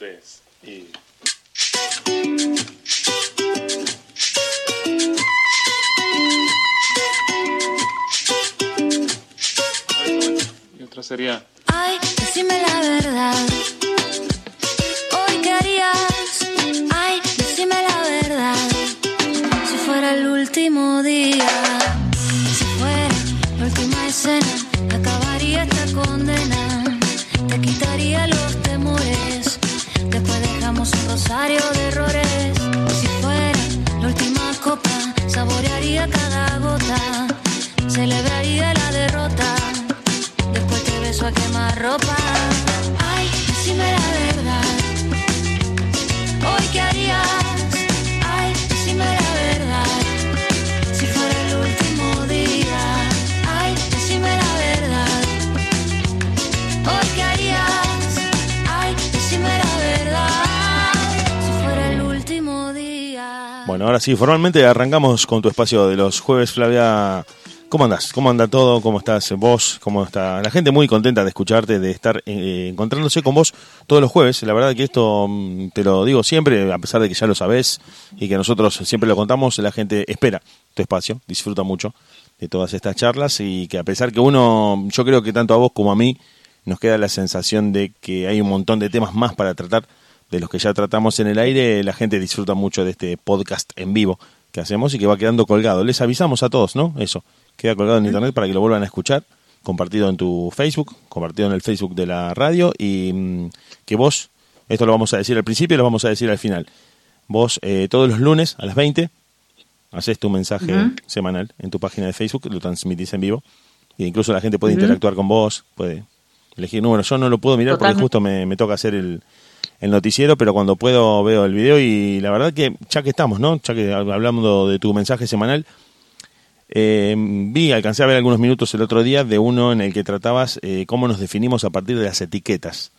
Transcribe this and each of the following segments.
tres y... Y otra sería... Ay, decime la verdad. Hoy qué harías. Ay, decime la verdad. Si fuera el último día. Si fuera la última escena. Acabaría esta condena. Dejamos un rosario de errores. Si fuera la última copa. Saborearía cada gota. Celebraría la derrota. Después te beso a quemar ropa. Ahora sí, formalmente arrancamos con tu espacio de los jueves, Flavia. ¿Cómo andás? ¿Cómo anda todo? ¿Cómo estás vos? ¿Cómo está la gente? Muy contenta de escucharte, de estar eh, encontrándose con vos todos los jueves. La verdad que esto mm, te lo digo siempre, a pesar de que ya lo sabés y que nosotros siempre lo contamos, la gente espera tu espacio, disfruta mucho de todas estas charlas y que a pesar que uno, yo creo que tanto a vos como a mí, nos queda la sensación de que hay un montón de temas más para tratar de los que ya tratamos en el aire, la gente disfruta mucho de este podcast en vivo que hacemos y que va quedando colgado. Les avisamos a todos, ¿no? Eso, queda colgado en internet para que lo vuelvan a escuchar, compartido en tu Facebook, compartido en el Facebook de la radio y mm, que vos, esto lo vamos a decir al principio y lo vamos a decir al final, vos eh, todos los lunes a las 20 haces tu mensaje semanal en tu página de Facebook, lo transmitís en vivo e incluso la gente puede interactuar con vos, puede elegir números. Yo no lo puedo mirar porque justo me, me toca hacer el, el noticiero, pero cuando puedo veo el video y la verdad que ya que estamos, ¿no? Ya que hablamos de tu mensaje semanal, eh, vi, alcancé a ver algunos minutos el otro día de uno en el que tratabas eh, cómo nos definimos a partir de las etiquetas,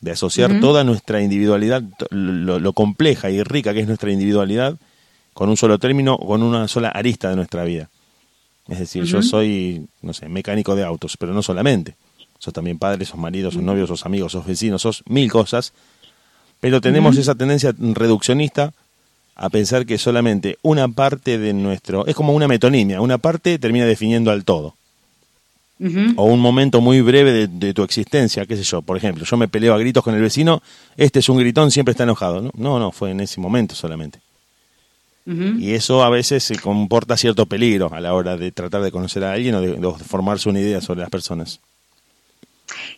de asociar toda nuestra individualidad, lo, lo compleja y rica que es nuestra individualidad, con un solo término o con una sola arista de nuestra vida. Es decir, yo soy, no sé, mecánico de autos, pero no solamente. Sos también padre, sos marido, sos novio, sos amigo, sos vecino, sos mil cosas. Pero tenemos esa tendencia reduccionista a pensar que solamente una parte de nuestro... Es como una metonimia, una parte termina definiendo al todo. O un momento muy breve de, de tu existencia, qué sé yo. Por ejemplo, yo me peleo a gritos con el vecino, este es un gritón, siempre está enojado. No, no, no fue en ese momento solamente. Y eso a veces se comporta cierto peligro a la hora de tratar de conocer a alguien o de, de formarse una idea sobre las personas.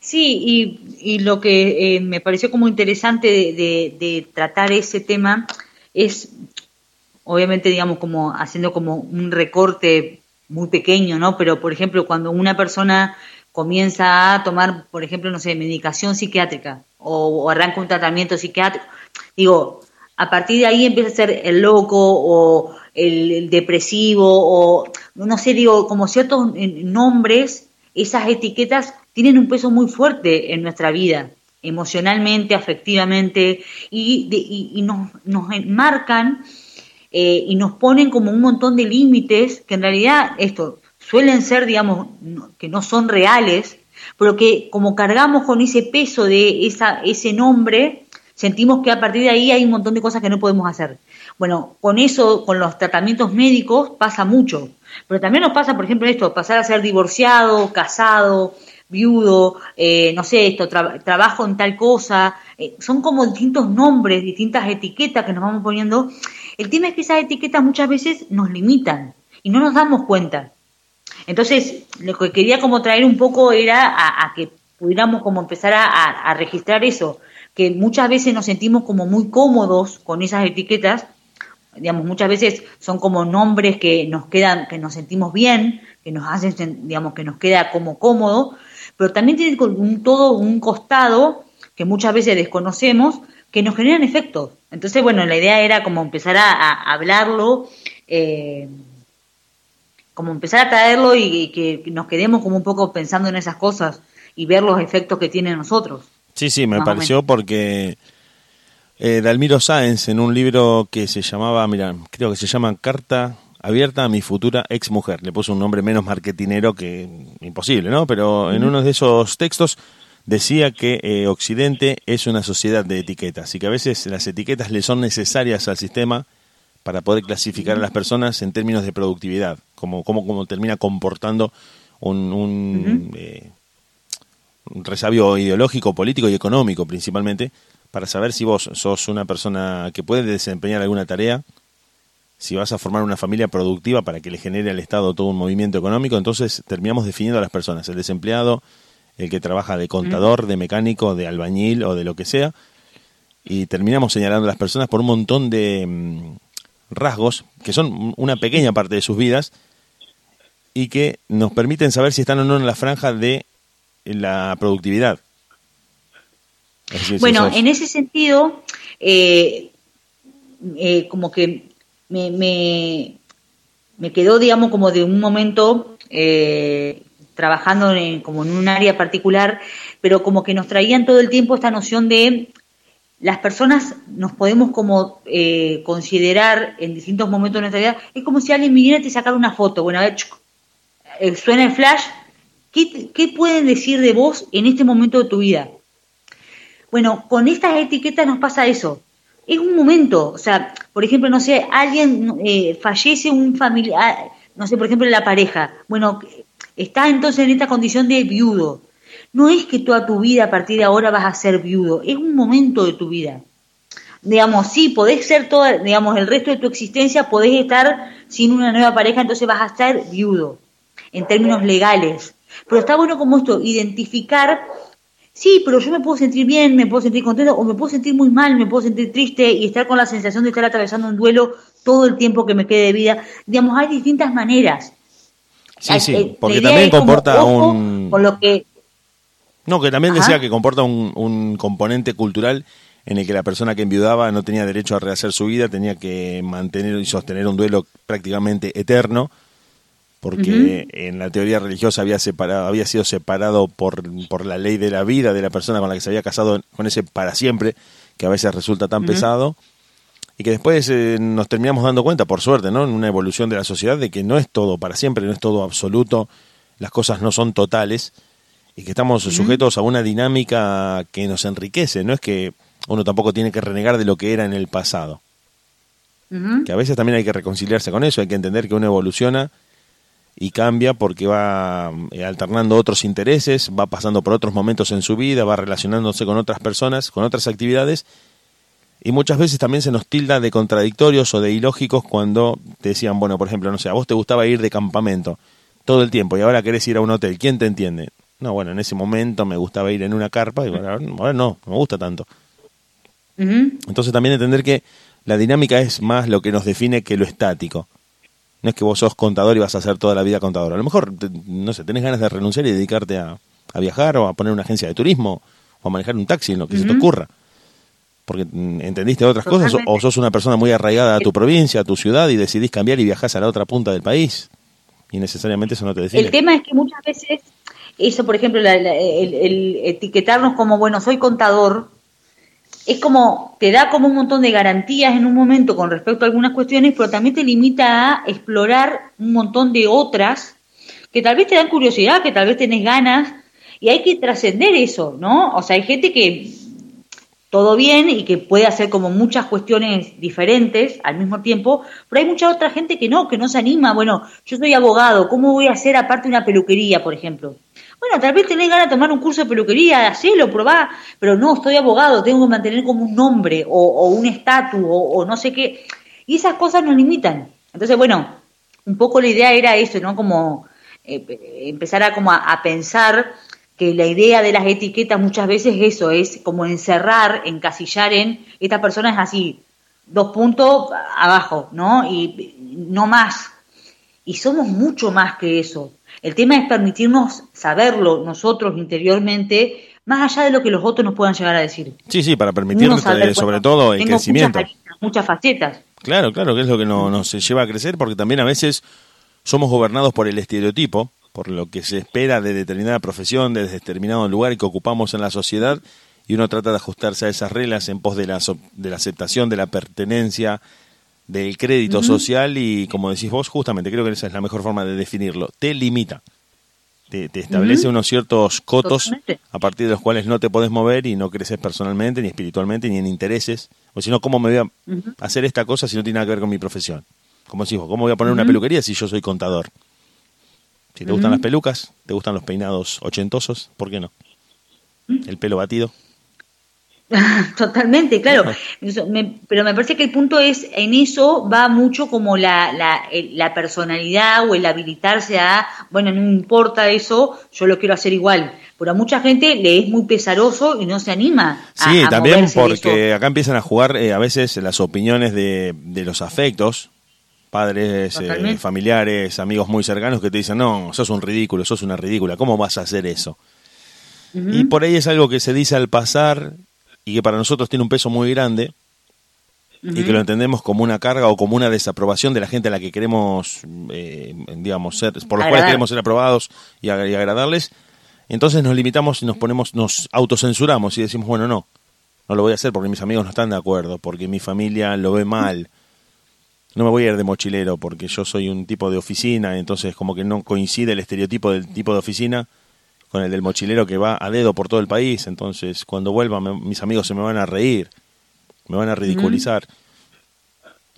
Sí, y, lo que eh, me pareció como interesante de, tratar ese tema es, obviamente, digamos, como haciendo como un recorte muy pequeño, ¿no? Pero, por ejemplo, cuando una persona comienza a tomar, por ejemplo, no sé, medicación psiquiátrica o, o arranca un tratamiento psiquiátrico, digo, a partir de ahí empieza a ser el loco o el, el depresivo o, no sé, digo, como ciertos eh, nombres, esas etiquetas tienen un peso muy fuerte en nuestra vida, emocionalmente, afectivamente, y, de- y- nos, nos enmarcan eh, y nos ponen como un montón de límites que en realidad esto suelen ser, digamos, que no son reales, pero que como cargamos con ese peso de esa, ese nombre, sentimos que a partir de ahí hay un montón de cosas que no podemos hacer. Bueno, con eso, con los tratamientos médicos pasa mucho, pero también nos pasa, por ejemplo, esto, pasar a ser divorciado, casado, viudo, eh, no sé, esto, tra- trabajo en tal cosa, eh, son como distintos nombres, distintas etiquetas que nos vamos poniendo. El tema es que esas etiquetas muchas veces nos limitan y no nos damos cuenta. Entonces, lo que quería como traer un poco era a, que pudiéramos como empezar a, a- registrar eso, que muchas veces nos sentimos como muy cómodos con esas etiquetas, digamos, muchas veces son como nombres que nos quedan, que nos sentimos bien, que nos hacen, digamos, que nos queda como cómodo, pero también tiene un, todo un costado que muchas veces desconocemos, que nos generan efectos. Entonces, bueno, la idea era como empezar a, a hablarlo, eh, como empezar a traerlo y, y que nos quedemos como un poco pensando en esas cosas y ver los efectos que tiene en nosotros. Sí, sí, me pareció porque eh, Dalmiro Sáenz en un libro que se llamaba, mira, creo que se llama Carta abierta a mi futura ex mujer. Le puso un nombre menos marketinero que imposible, ¿no? Pero en uno de esos textos decía que eh, Occidente es una sociedad de etiquetas y que a veces las etiquetas le son necesarias al sistema para poder clasificar a las personas en términos de productividad, como, como, como termina comportando un, un, eh, un resabio ideológico, político y económico principalmente, para saber si vos sos una persona que puede desempeñar alguna tarea, si vas a formar una familia productiva para que le genere al Estado todo un movimiento económico, entonces terminamos definiendo a las personas, el desempleado, el que trabaja de contador, de mecánico, de albañil o de lo que sea, y terminamos señalando a las personas por un montón de mm, rasgos que son una pequeña parte de sus vidas y que nos permiten saber si están o no en la franja de la productividad. Bueno, en ese sentido, eh, eh, como que me, me, quedó, digamos, como de un momento eh, trabajando en, como en un área particular, pero como que nos traían todo el tiempo esta noción de las personas nos podemos como eh, considerar en distintos momentos de nuestra vida, es como si alguien viniera y te sacara una foto, bueno, a ver, eh, suena el flash, ¿qué, ¿qué pueden decir de vos en este momento de tu vida? Bueno, con estas etiquetas nos pasa eso. Es un momento, o sea, por ejemplo, no sé, alguien eh, fallece un familiar, no sé, por ejemplo, la pareja. Bueno, está entonces en esta condición de viudo. No es que toda tu vida a partir de ahora vas a ser viudo, es un momento de tu vida. Digamos, sí, podés ser toda, digamos, el resto de tu existencia, podés estar sin una nueva pareja, entonces vas a ser viudo, en términos legales. Pero está bueno como esto, identificar Sí, pero yo me puedo sentir bien, me puedo sentir contento o me puedo sentir muy mal, me puedo sentir triste y estar con la sensación de estar atravesando un duelo todo el tiempo que me quede de vida. Digamos, hay distintas maneras. Sí, Hay- sí, eh, porque también como, comporta un... Con lo que, No, que también Ajá. decía que comporta un, un componente cultural en el que la persona que enviudaba no tenía derecho a rehacer su vida, tenía que mantener y sostener un duelo prácticamente eterno, porque en la teoría religiosa había separado, había sido separado por, por la ley de la vida de la persona con la que se había casado con ese para siempre, que a veces resulta tan pesado, y que después eh, nos terminamos dando cuenta, por suerte, ¿no? En una evolución de la sociedad, de que no es todo para siempre, no es todo absoluto, las cosas no son totales, y que estamos sujetos a una dinámica que nos enriquece, no es que uno tampoco tiene que renegar de lo que era en el pasado, que a veces también hay que reconciliarse con eso, hay que entender que uno evoluciona y cambia porque va eh, alternando otros intereses, va pasando por otros momentos en su vida, va relacionándose con otras personas, con otras actividades, y muchas veces también se nos tilda de contradictorios o de ilógicos cuando te decían, bueno, por ejemplo, no sé, a vos te gustaba ir de campamento todo el tiempo y ahora querés ir a un hotel, ¿quién te entiende? No, bueno, en ese momento me gustaba ir en una carpa y bueno, ahora ahora no, no me gusta tanto. Entonces también entender que la dinámica es más lo que nos define que lo estático. No es que vos sos contador y vas a hacer toda la vida contador. A lo mejor, te- no sé, tenés ganas de renunciar y dedicarte a, a viajar o a poner una agencia de turismo o a manejar un taxi, en lo que se te ocurra. Porque mm, entendiste otras cosas o, sos una persona muy arraigada a tu provincia, a tu ciudad y decidís cambiar y viajás a la otra punta del país. Y necesariamente eso no te define. El tema es que muchas veces, eso por ejemplo, la- la- el, el etiquetarnos como, bueno, soy contador, es como, te da como un montón de garantías en un momento con respecto a algunas cuestiones, pero también te limita a explorar un montón de otras que tal vez te dan curiosidad, que tal vez tenés ganas, y hay que trascender eso, ¿no? O sea, hay gente que todo bien y que puede hacer como muchas cuestiones diferentes al mismo tiempo, pero hay mucha otra gente que no, que no se anima. Bueno, yo soy abogado, ¿cómo voy a hacer aparte una peluquería, por ejemplo? Bueno, tal vez tenés ganas de tomar un curso de peluquería, hacelo, probá, pero no, estoy abogado, tengo que mantener como un nombre o, o un estatus o, o no sé qué. Y esas cosas nos limitan. Entonces, bueno, un poco la idea era eso, ¿no? Como eh, empezar a, como a, pensar que la idea de las etiquetas muchas veces es eso, es como encerrar, encasillar en, esta persona es así, dos puntos abajo, ¿no? Y no más. Y somos mucho más que eso. El tema es permitirnos saberlo nosotros interiormente, más allá de lo que los otros nos puedan llegar a decir. Sí, sí, para permitirnos eh, sobre todo el crecimiento. Muchas, aristas, muchas facetas. Claro, claro, que es lo que no- nos lleva a crecer, porque también a veces somos gobernados por el estereotipo, por lo que se espera de determinada profesión, de determinado lugar que ocupamos en la sociedad, y uno trata de ajustarse a esas reglas en pos de la, de la aceptación, de la pertenencia, del crédito social, y como decís vos, justamente creo que esa es la mejor forma de definirlo, te limita. te, te establece unos ciertos cotos Totalmente. a partir de los cuales no te podés mover y no creces personalmente, ni espiritualmente, ni en intereses. O si no, ¿cómo me voy a hacer esta cosa si no tiene nada que ver con mi profesión? Como decís vos, ¿cómo voy a poner una peluquería si yo soy contador? Si te gustan las pelucas, te gustan los peinados ochentosos, ¿por qué no? El pelo batido. Totalmente, claro. Me- pero me parece que el punto es, en eso va mucho como la, la, la personalidad o el habilitarse a, bueno, no me importa eso, yo lo quiero hacer igual. Pero a mucha gente le es muy pesaroso y no se anima. a- Sí, a también porque acá empiezan a jugar eh, a veces las opiniones de, de los afectos, padres, eh, familiares, amigos muy cercanos que te dicen, no, sos un ridículo, sos una ridícula, ¿cómo vas a hacer eso? Y por ahí es algo que se dice al pasar y que para nosotros tiene un peso muy grande y que lo entendemos como una carga o como una desaprobación de la gente a la que queremos, eh, digamos, ser, por los cuales queremos ser aprobados y, ag- y agradarles. Entonces nos limitamos y nos ponemos, nos autocensuramos y decimos, bueno, no, no lo voy a hacer porque mis amigos no están de acuerdo, porque mi familia lo ve mal. No me voy a ir de mochilero porque yo soy un tipo de oficina, entonces como que no coincide el estereotipo del tipo de oficina con el del mochilero que va a dedo por todo el país. Entonces cuando vuelva me- mis amigos se me van a reír, me van a ridiculizar.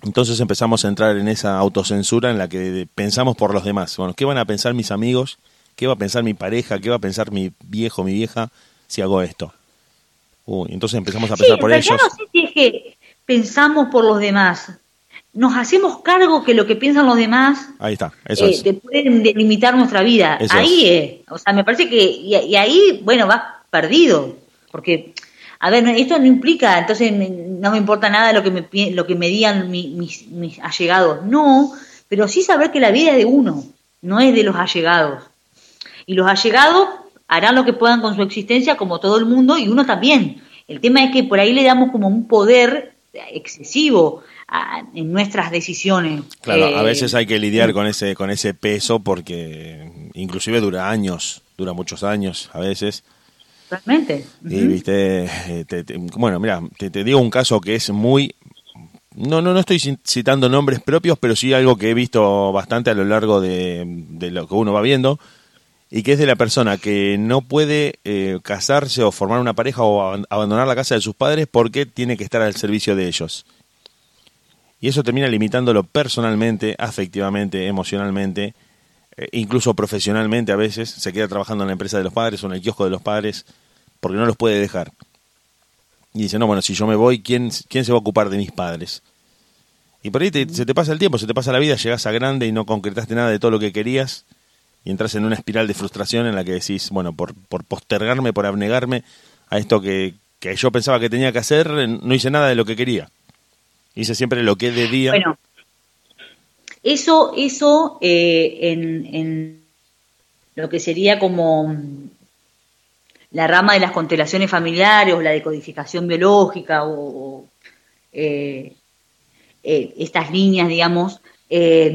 Entonces empezamos a entrar en esa autocensura en la que pensamos por los demás. Bueno, ¿qué van a pensar mis amigos? ¿Qué va a pensar mi pareja? ¿Qué va a pensar mi viejo, mi vieja si hago esto? Uy, entonces empezamos a pensar en por ellos. no sé si es que pensamos por los demás. Nos hacemos cargo que lo que piensan los demás Ahí está, eso eh, es. te pueden delimitar nuestra vida. Eso ahí es. O sea, me parece que, y, y ahí, bueno, vas perdido. Porque, a ver, esto no implica, entonces me- no me importa nada lo que me, lo que me digan mi- mis, mis allegados. No, pero sí saber que la vida es de uno, no es de los allegados. Y los allegados harán lo que puedan con su existencia, como todo el mundo, y uno también. El tema es que por ahí le damos como un poder excesivo a- en nuestras decisiones. Claro, a Eh, veces hay que lidiar con ese con ese peso porque inclusive dura años, dura muchos años a veces. Realmente. Y viste, eh, te- te- bueno, mira, te, te digo un caso que es muy no, no, no estoy citando nombres propios, pero sí algo que he visto bastante a lo largo de, de lo que uno va viendo, y que es de la persona que no puede eh, casarse o formar una pareja o aban- abandonar la casa de sus padres porque tiene que estar al servicio de ellos. Y eso termina limitándolo personalmente, afectivamente, emocionalmente, eh, incluso profesionalmente a veces. Se queda trabajando en la empresa de los padres o en el kiosco de los padres porque no los puede dejar. Y dice, no, bueno, si yo me voy, ¿quién, quién se va a ocupar de mis padres? Y por ahí te- se te pasa el tiempo, se te pasa la vida, llegas a grande y no concretaste nada de todo lo que querías y entras en una espiral de frustración en la que decís, bueno, por, por postergarme, por abnegarme a esto que, que yo pensaba que tenía que hacer, no hice nada de lo que quería. Hice siempre lo que debía. Bueno, eso, eso eh, en, en lo que sería como la rama de las constelaciones familiares o la decodificación biológica o, eh, eh, estas líneas, digamos, eh,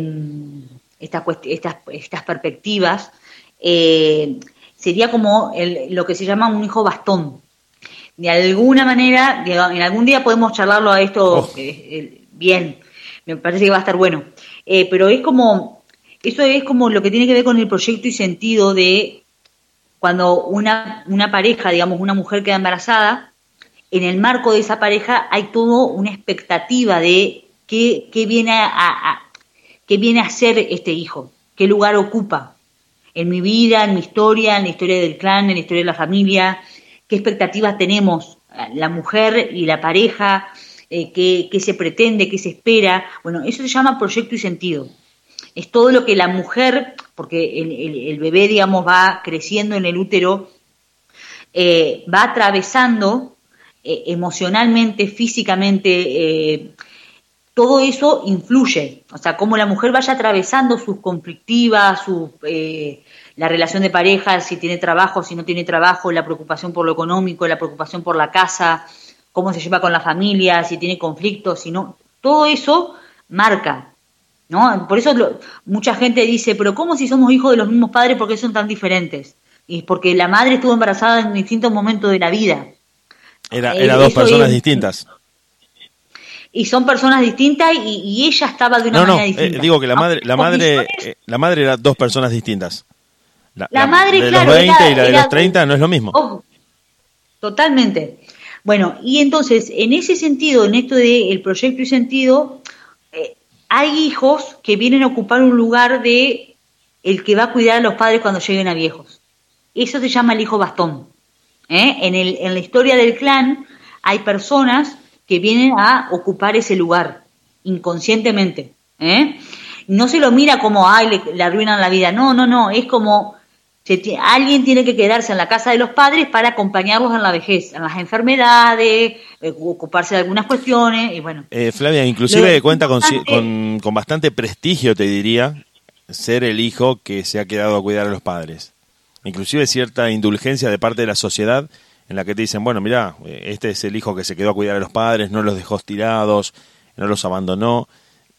estas, estas, estas perspectivas, sería como el- lo que se llama un hijo bastón. De alguna manera, digamos, en algún día podemos charlarlo a esto Oh. eh, eh, bien, me parece que va a estar bueno. Eh, pero es como, eso es como lo que tiene que ver con el proyecto y sentido de cuando una, una pareja, digamos, una mujer queda embarazada, en el marco de esa pareja hay todo una expectativa de qué, qué viene a, a- qué viene a ser este hijo, qué lugar ocupa en mi vida, en mi historia, en la historia del clan, en la historia de la familia, qué expectativas tenemos la mujer y la pareja, eh, qué, se pretende, qué se espera. Bueno, eso se llama proyecto y sentido. Es todo lo que la mujer, porque el, bebé, digamos, va creciendo en el útero, eh, va atravesando eh, emocionalmente, físicamente, eh, todo eso influye. O sea, cómo la mujer vaya atravesando sus conflictivas, su, eh, la relación de pareja, si tiene trabajo, si no tiene trabajo, la preocupación por lo económico, la preocupación por la casa, cómo se lleva con la familia, si tiene conflictos, si no. Todo eso marca. ¿no? Por eso lo- mucha gente dice, pero ¿cómo si somos hijos de los mismos padres, por qué son tan diferentes? Y es porque la madre estuvo embarazada en distintos momentos de la vida. Era, Eh, era dos personas es- distintas. Y son personas distintas y, y ella estaba de una No, no, manera eh, distinta. digo que la Aunque madre, la madre, eh, la madre era dos personas distintas. La, La la- madre, de claro, los 20 era- y la de los 30 no es lo mismo. Oh, totalmente. Bueno, y entonces, en ese sentido, en esto del proyecto y sentido, eh, hay hijos que vienen a ocupar un lugar de el que va a cuidar a los padres cuando lleguen a viejos. Eso se llama el hijo bastón. ¿eh? En, el, en la historia del clan hay personas que vienen a ocupar ese lugar inconscientemente. ¿eh? No se lo mira como, ay, le, le arruinan la vida. No, no, no. Es como se alguien tiene que quedarse en la casa de los padres para acompañarlos en la vejez, en las enfermedades, eh, ocuparse de algunas cuestiones y bueno. Eh, Flavia, inclusive Lo cuenta con, con, con bastante prestigio, te diría, ser el hijo que se ha quedado a cuidar a los padres. Inclusive cierta indulgencia de parte de la sociedad en la que te dicen, bueno, mira, este es el hijo que se quedó a cuidar a los padres, no los dejó tirados, no los abandonó,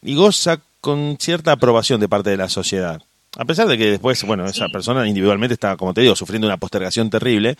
y goza con cierta aprobación de parte de la sociedad. A pesar de que después, bueno, esa persona individualmente está, como te digo, sufriendo una postergación terrible,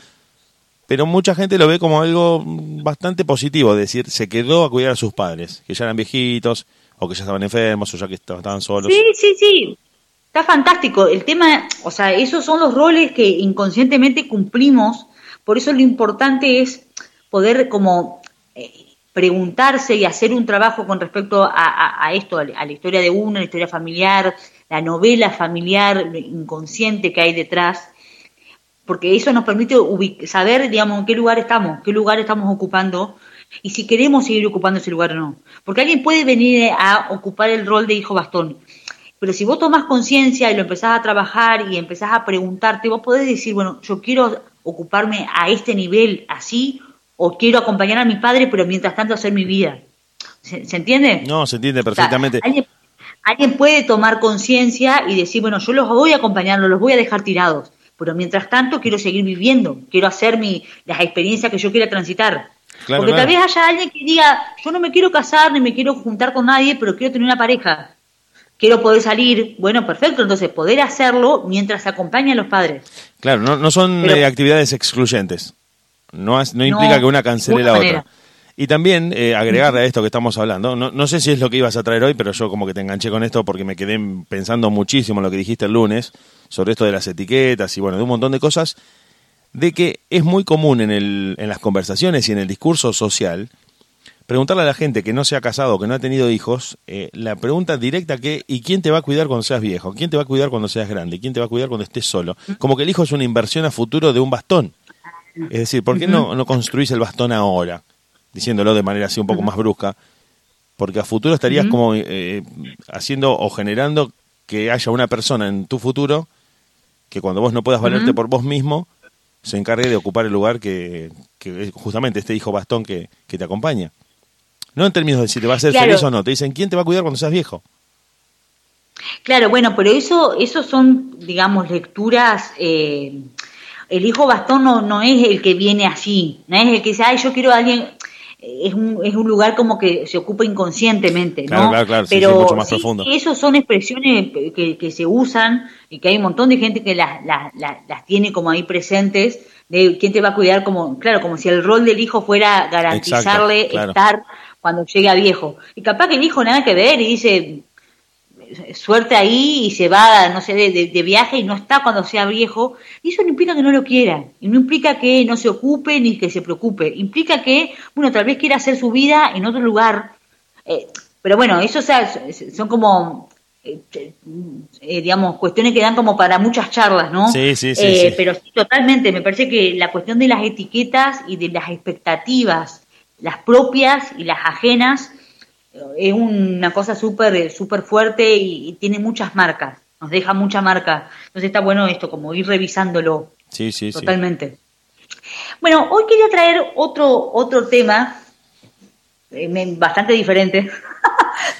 pero mucha gente lo ve como algo bastante positivo, es decir, se quedó a cuidar a sus padres, que ya eran viejitos, o que ya estaban enfermos, o ya que estaban solos. Sí, sí, sí. Está fantástico. El tema, o sea, esos son los roles que inconscientemente cumplimos. Por eso lo importante es poder como eh, preguntarse y hacer un trabajo con respecto a, a- a esto, a la historia de uno, la historia familiar, la novela familiar lo inconsciente que hay detrás, porque eso nos permite saber, digamos, en qué lugar estamos, qué lugar estamos ocupando y si queremos seguir ocupando ese lugar o no. Porque alguien puede venir a ocupar el rol de hijo bastón, pero si vos tomás conciencia y lo empezás a trabajar y empezás a preguntarte, vos podés decir, bueno, yo quiero ocuparme a este nivel así o quiero acompañar a mi padre, pero mientras tanto hacer mi vida. ¿Se, se entiende? No, se entiende O sea, perfectamente. alguien, alguien puede tomar conciencia y decir, bueno, yo los voy a acompañar, no los voy a dejar tirados, pero mientras tanto quiero seguir viviendo, quiero hacer mi, las experiencias que yo quiera transitar. Claro, Porque tal vez haya alguien que diga, yo no me quiero casar ni me quiero juntar con nadie, pero quiero tener una pareja. Quiero poder salir, bueno, perfecto, entonces poder hacerlo mientras se acompaña a los padres. Claro, no, no son Pero- eh, actividades excluyentes. No, no implica No, que una cancele la otra. Y también eh, agregarle a esto que estamos hablando, no, no sé si es lo que ibas a traer hoy, pero yo como que te enganché con esto porque me quedé pensando muchísimo en lo que dijiste el lunes sobre esto de las etiquetas y bueno, de un montón de cosas, de que es muy común en, el, en las conversaciones y en el discurso social preguntarle a la gente que no se ha casado, que no ha tenido hijos, eh, la pregunta directa que ¿y quién te va a cuidar cuando seas viejo? ¿Quién te va a cuidar cuando seas grande? ¿Quién te va a cuidar cuando estés solo? Como que el hijo es una inversión a futuro de un bastón. Es decir, ¿por qué no, no construís el bastón ahora? Diciéndolo de manera así un poco más brusca. Porque a futuro estarías como eh, haciendo o generando que haya una persona en tu futuro que cuando vos no puedas valerte por vos mismo, se encargue de ocupar el lugar que, que es justamente este hijo bastón que, que te acompaña. No en términos de si te va a hacer Claro. feliz o no, te dicen quién te va a cuidar cuando seas viejo. Claro, bueno, pero eso, eso son, digamos, lecturas. eh, el hijo bastón no, no es el que viene así, no es el que dice, ay, yo quiero a alguien. Es un, es un lugar como que se ocupa inconscientemente, ¿no? Claro, claro, claro, pero sí, mucho más sí, profundo. Esos son expresiones que, que se usan y que hay un montón de gente que las, las, las, las tiene como ahí presentes. De quién te va a cuidar, como, claro, como si el rol del hijo fuera garantizarle Exacto, claro. estar cuando llegue a viejo. Y capaz que el hijo nada que ver y dice, suerte ahí y se va, no sé, de, de- de viaje y no está cuando sea viejo, y eso no implica que no lo quiera, y no implica que no se ocupe ni que se preocupe, implica que, bueno, tal vez quiera hacer su vida en otro lugar, eh, pero bueno, eso o sea, son como, eh, eh, digamos, cuestiones que dan como para muchas charlas, ¿no? Sí, sí, sí, Eh, sí. Pero sí, totalmente, me parece que la cuestión de las etiquetas y de las expectativas, las propias y las ajenas, es una cosa súper súper fuerte y, y tiene muchas marcas, nos deja mucha marca. Entonces está bueno esto, como ir revisándolo Sí, sí, sí. totalmente. Bueno, hoy quería traer otro otro tema eh, bastante diferente.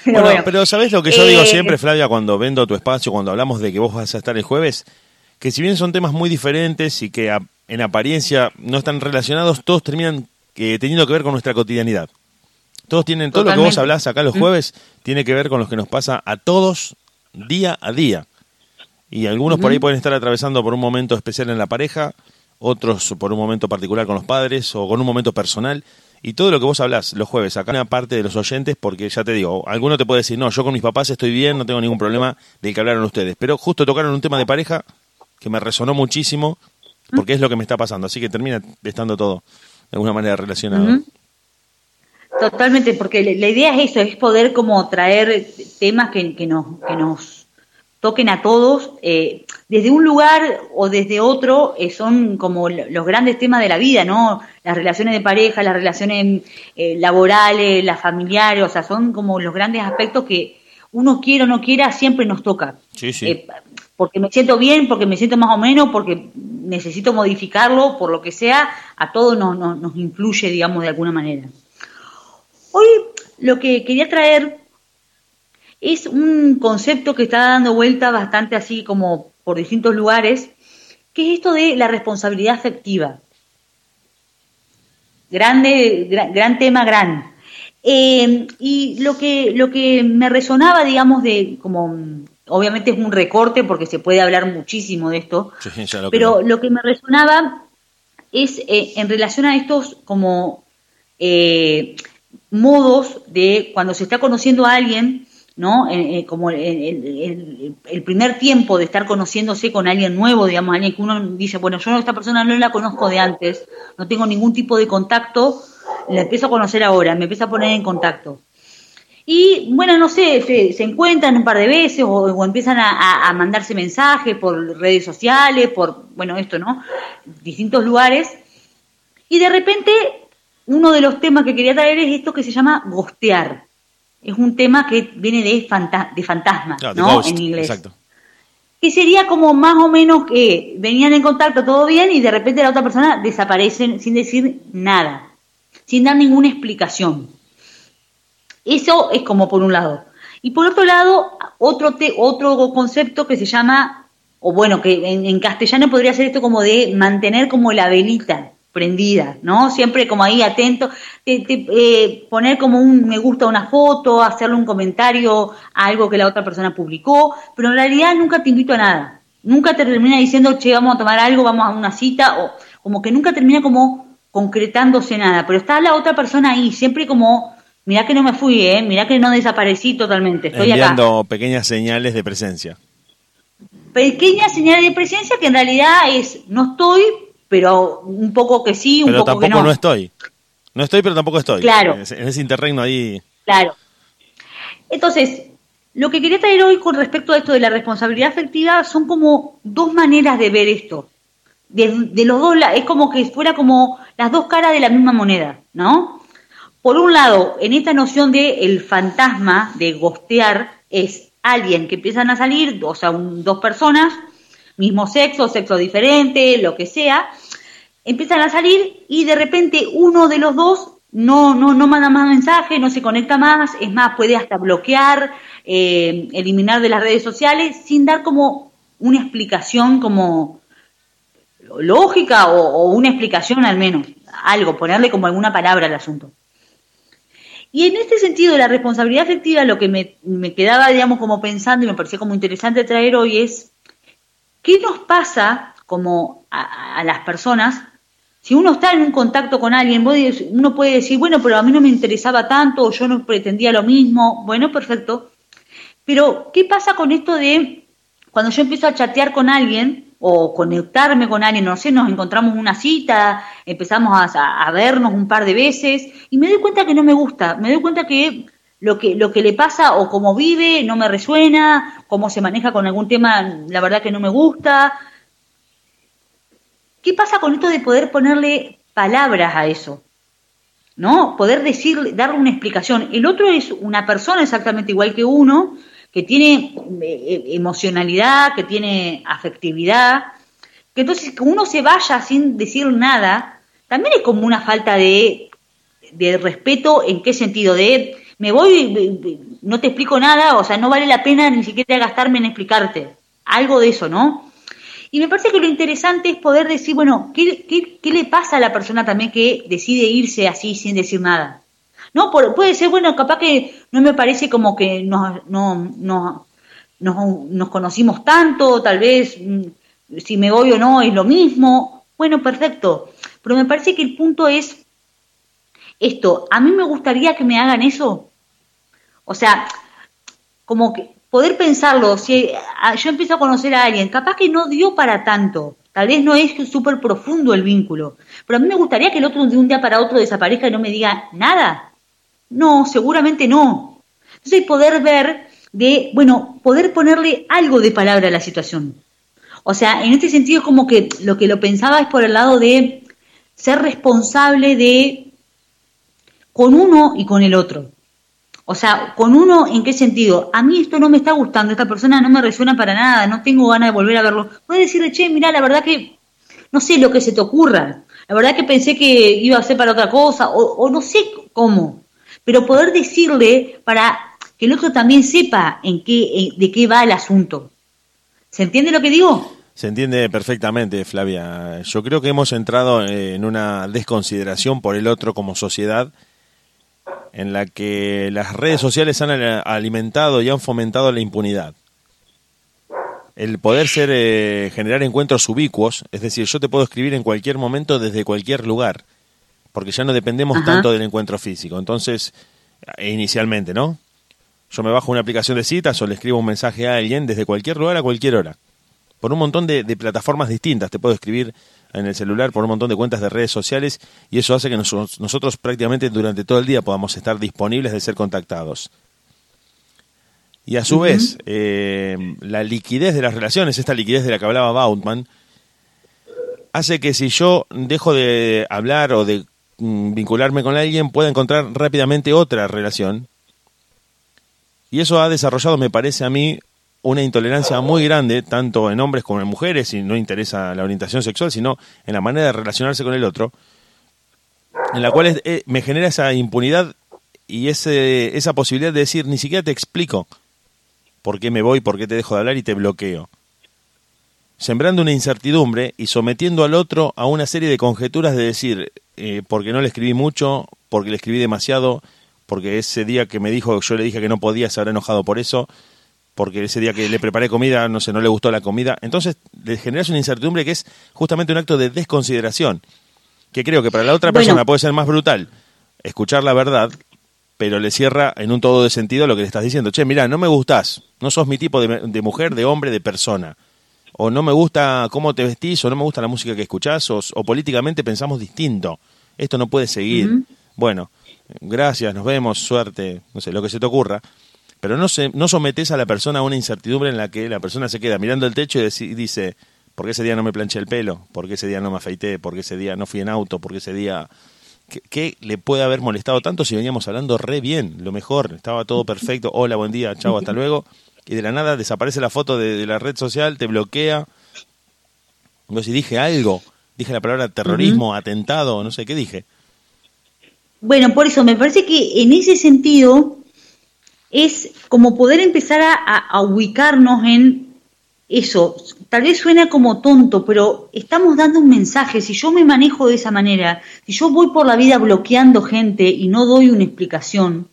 Pero Bueno, bueno, pero ¿sabés lo que yo digo Eh, siempre, Flavia, cuando vendo tu espacio, cuando hablamos de que vos vas a estar el jueves? Que si bien son temas muy diferentes y que a- en apariencia no están relacionados, todos terminan eh, teniendo que ver con nuestra cotidianidad. Todos tienen, todo lo que vos hablás acá los jueves tiene que ver con lo que nos pasa a todos día a día. Y algunos por ahí pueden estar atravesando por un momento especial en la pareja, otros por un momento particular con los padres o con un momento personal. Y todo lo que vos hablás los jueves, acá una parte de los oyentes, porque ya te digo, alguno te puede decir, no, yo con mis papás estoy bien, no tengo ningún problema del que hablaron ustedes. Pero justo tocaron un tema de pareja que me resonó muchísimo, porque es lo que me está pasando, así que termina estando todo de alguna manera relacionado. Totalmente, porque la idea es eso, es poder como traer temas que, que nos, que nos toquen a todos, eh, desde un lugar o desde otro, eh, son como lo- los grandes temas de la vida, ¿no? Las relaciones de pareja, las relaciones eh, laborales, las familiares, o sea, son como los grandes aspectos que uno quiera o no quiera, siempre nos toca. Sí, sí. Eh, porque me siento bien, porque me siento más o menos, porque necesito modificarlo, por lo que sea, a todos nos, nos, nos influye, digamos, de alguna manera. Hoy lo que quería traer es un concepto que está dando vuelta bastante así como por distintos lugares, que es esto de la responsabilidad afectiva. Grande, gran, gran tema, gran. Eh, y lo que, lo que me resonaba, digamos, de como obviamente es un recorte porque se puede hablar muchísimo de esto, Sí, ya lo pero creo. lo que me resonaba es eh, en relación a estos como eh, modos de cuando se está conociendo a alguien, ¿no? Eh, eh, como el, primer tiempo de estar conociéndose con alguien nuevo, digamos, alguien que uno dice, bueno, yo a esta persona no la conozco de antes, no tengo ningún tipo de contacto, la empiezo a conocer ahora, me empiezo a poner en contacto. Y bueno, no sé, se, encuentran un par de veces o, empiezan a- a mandarse mensajes por redes sociales, por, bueno, esto, ¿no? Distintos lugares. Y de repente, uno de los temas que quería traer es esto que se llama gostear. Es un tema que viene de, fanta- de fantasma, The ¿no? Ghost, en inglés. Exacto. Que sería como más o menos que venían en contacto todo bien y de repente la otra persona desaparece sin decir nada, sin dar ninguna explicación. Eso es como por un lado. Y por otro lado, otro, te- otro concepto que se llama, o bueno, que en, en castellano podría ser esto como de mantener como la velita prendida, ¿no? Siempre como ahí atento, te- te- eh, poner como un me gusta a una foto, hacerle un comentario a algo que la otra persona publicó, pero en realidad nunca te invito a nada. Nunca te termina diciendo, che, vamos a tomar algo, vamos a una cita, o como que nunca termina como concretándose nada, pero está la otra persona ahí, siempre como, mirá que no me fui, eh, mirá que no desaparecí totalmente, estoy acá. Enviando pequeñas señales de presencia. Pequeña señal de presencia que en realidad es, no estoy, pero un poco que sí, un Pero poco tampoco que no. no. estoy. No estoy, pero tampoco estoy. Claro. En ese- interregno ahí. Claro. Entonces, lo que quería traer hoy con respecto a esto de la responsabilidad afectiva son como dos maneras de ver esto. De, de los dos, es como que fuera como las dos caras de la misma moneda, ¿no? Por un lado, en esta noción de el fantasma de gostear es alguien que empiezan a salir, o sea, un- dos personas, mismo sexo, sexo diferente, lo que sea, empiezan a salir y de repente uno de los dos no, no, no manda más mensajes, no se conecta más, es más, puede hasta bloquear, eh, eliminar de las redes sociales sin dar como una explicación como lógica o, o una explicación al menos, algo, ponerle como alguna palabra al asunto. Y en este sentido, la responsabilidad afectiva, lo que me, me quedaba, digamos, como pensando y me parecía como interesante traer hoy es, ¿qué nos pasa como a, las personas si uno está en un contacto con alguien, uno puede decir, bueno, pero a mí no me interesaba tanto, o yo no pretendía lo mismo, bueno, perfecto. Pero, ¿qué pasa con esto de cuando yo empiezo a chatear con alguien o conectarme con alguien, no sé, nos encontramos en una cita, empezamos a vernos un par de veces y me doy cuenta que no me gusta, me doy cuenta que lo que lo que le pasa o cómo vive no me resuena, cómo se maneja con algún tema, la verdad que no me gusta, ¿Qué pasa con esto de poder ponerle palabras a eso? ¿No? Poder decir, darle una explicación. El otro es una persona exactamente igual que uno, que tiene eh, emocionalidad, que tiene afectividad, que entonces que uno se vaya sin decir nada, también es como una falta de, de respeto, ¿en qué sentido? De me voy, no te explico nada, o sea, no vale la pena ni siquiera gastarme en explicarte. Algo de eso, ¿no? Y me parece que lo interesante es poder decir, bueno, ¿qué, qué, qué le pasa a la persona también que decide irse así sin decir nada? No, Por- puede ser, bueno, capaz que no me parece como que nos, no, no, nos conocimos tanto, tal vez mm, si me voy o no es lo mismo. Bueno, perfecto. Pero me parece que el punto es esto. A mí me gustaría que me hagan eso. O sea, como que poder pensarlo, si ah, yo empiezo a conocer a alguien, capaz que no dio para tanto, tal vez no es súper profundo el vínculo, pero a mí me gustaría que el otro de un día para otro desaparezca y no me diga nada. No, seguramente no. Entonces poder ver de, bueno, poder ponerle algo de palabra a la situación. O sea, en este sentido es como que lo que lo pensaba es por el lado de ser responsable de con uno y con el otro. O sea, con uno, ¿en qué sentido? A mí esto no me está gustando, esta persona no me resuena para nada, no tengo ganas de volver a verlo. Puedes decirle, che, mira, la verdad que no sé lo que se te ocurra. La verdad que pensé que iba a ser para otra cosa, o, no sé cómo. Pero poder decirle para que el otro también sepa en qué, de qué va el asunto. ¿Se entiende lo que digo? Se entiende perfectamente, Flavia. Yo creo que hemos entrado en una desconsideración por el otro como sociedad en la que las redes sociales han alimentado y han fomentado la impunidad. El poder ser eh, generar encuentros ubicuos, es decir, yo te puedo escribir en cualquier momento desde cualquier lugar, porque ya no dependemos tanto del encuentro físico. Entonces, eh, inicialmente, ¿no? Yo me bajo una aplicación de citas o le escribo un mensaje a alguien desde cualquier lugar a cualquier hora. Por un montón de plataformas distintas. Te puedo escribir en el celular por un montón de cuentas de redes sociales y eso hace que nosotros prácticamente durante todo el día podamos estar disponibles de ser contactados. Y a su vez, eh, la liquidez de las relaciones, esta liquidez de la que hablaba Bautman, hace que si yo dejo de hablar o de mm, vincularme con alguien, pueda encontrar rápidamente otra relación. Y eso ha desarrollado, me parece a mí, una intolerancia muy grande, tanto en hombres como en mujeres, y no interesa la orientación sexual, sino en la manera de relacionarse con el otro, en la cual eh, me genera esa impunidad y ese, esa posibilidad de decir, ni siquiera te explico por qué me voy, por qué te dejo de hablar y te bloqueo. Sembrando una incertidumbre y sometiendo al otro a una serie de conjeturas de decir, eh, porque no le escribí mucho, porque le escribí demasiado, porque ese día que me dijo, yo le dije que no podía, se habrá enojado por eso, porque ese día que le preparé comida, no sé, no le gustó la comida. Entonces le generas una incertidumbre que es justamente un acto de desconsideración, que creo que para la otra persona puede ser más brutal escuchar la verdad, pero le cierra en un todo de sentido lo que le estás diciendo. Che, mira, no me gustás, no sos mi tipo de, mujer, de hombre, de persona. O no me gusta cómo te vestís, o no me gusta la música que escuchás, o, políticamente pensamos distinto. Esto no puede seguir. Bueno, gracias, nos vemos, suerte, no sé, lo que se te ocurra pero no, se, no sometes a la persona a una incertidumbre en la que la persona se queda mirando el techo y dice, ¿por qué ese día no me planché el pelo? ¿Por qué ese día no me afeité? ¿Por qué ese día no fui en auto? ¿Por qué ese día... ¿Qué, le puede haber molestado tanto si veníamos hablando re bien? Lo mejor, estaba todo perfecto, hola, buen día, chao, hasta luego. Y de la nada desaparece la foto de, la red social, te bloquea. No sé si dije algo, dije la palabra terrorismo, atentado, no sé qué dije. Bueno, por eso me parece que en ese sentido es como poder empezar a, ubicarnos en eso. Tal vez suena como tonto, pero estamos dando un mensaje. Si yo me manejo de esa manera, si yo voy por la vida bloqueando gente y no doy una explicación,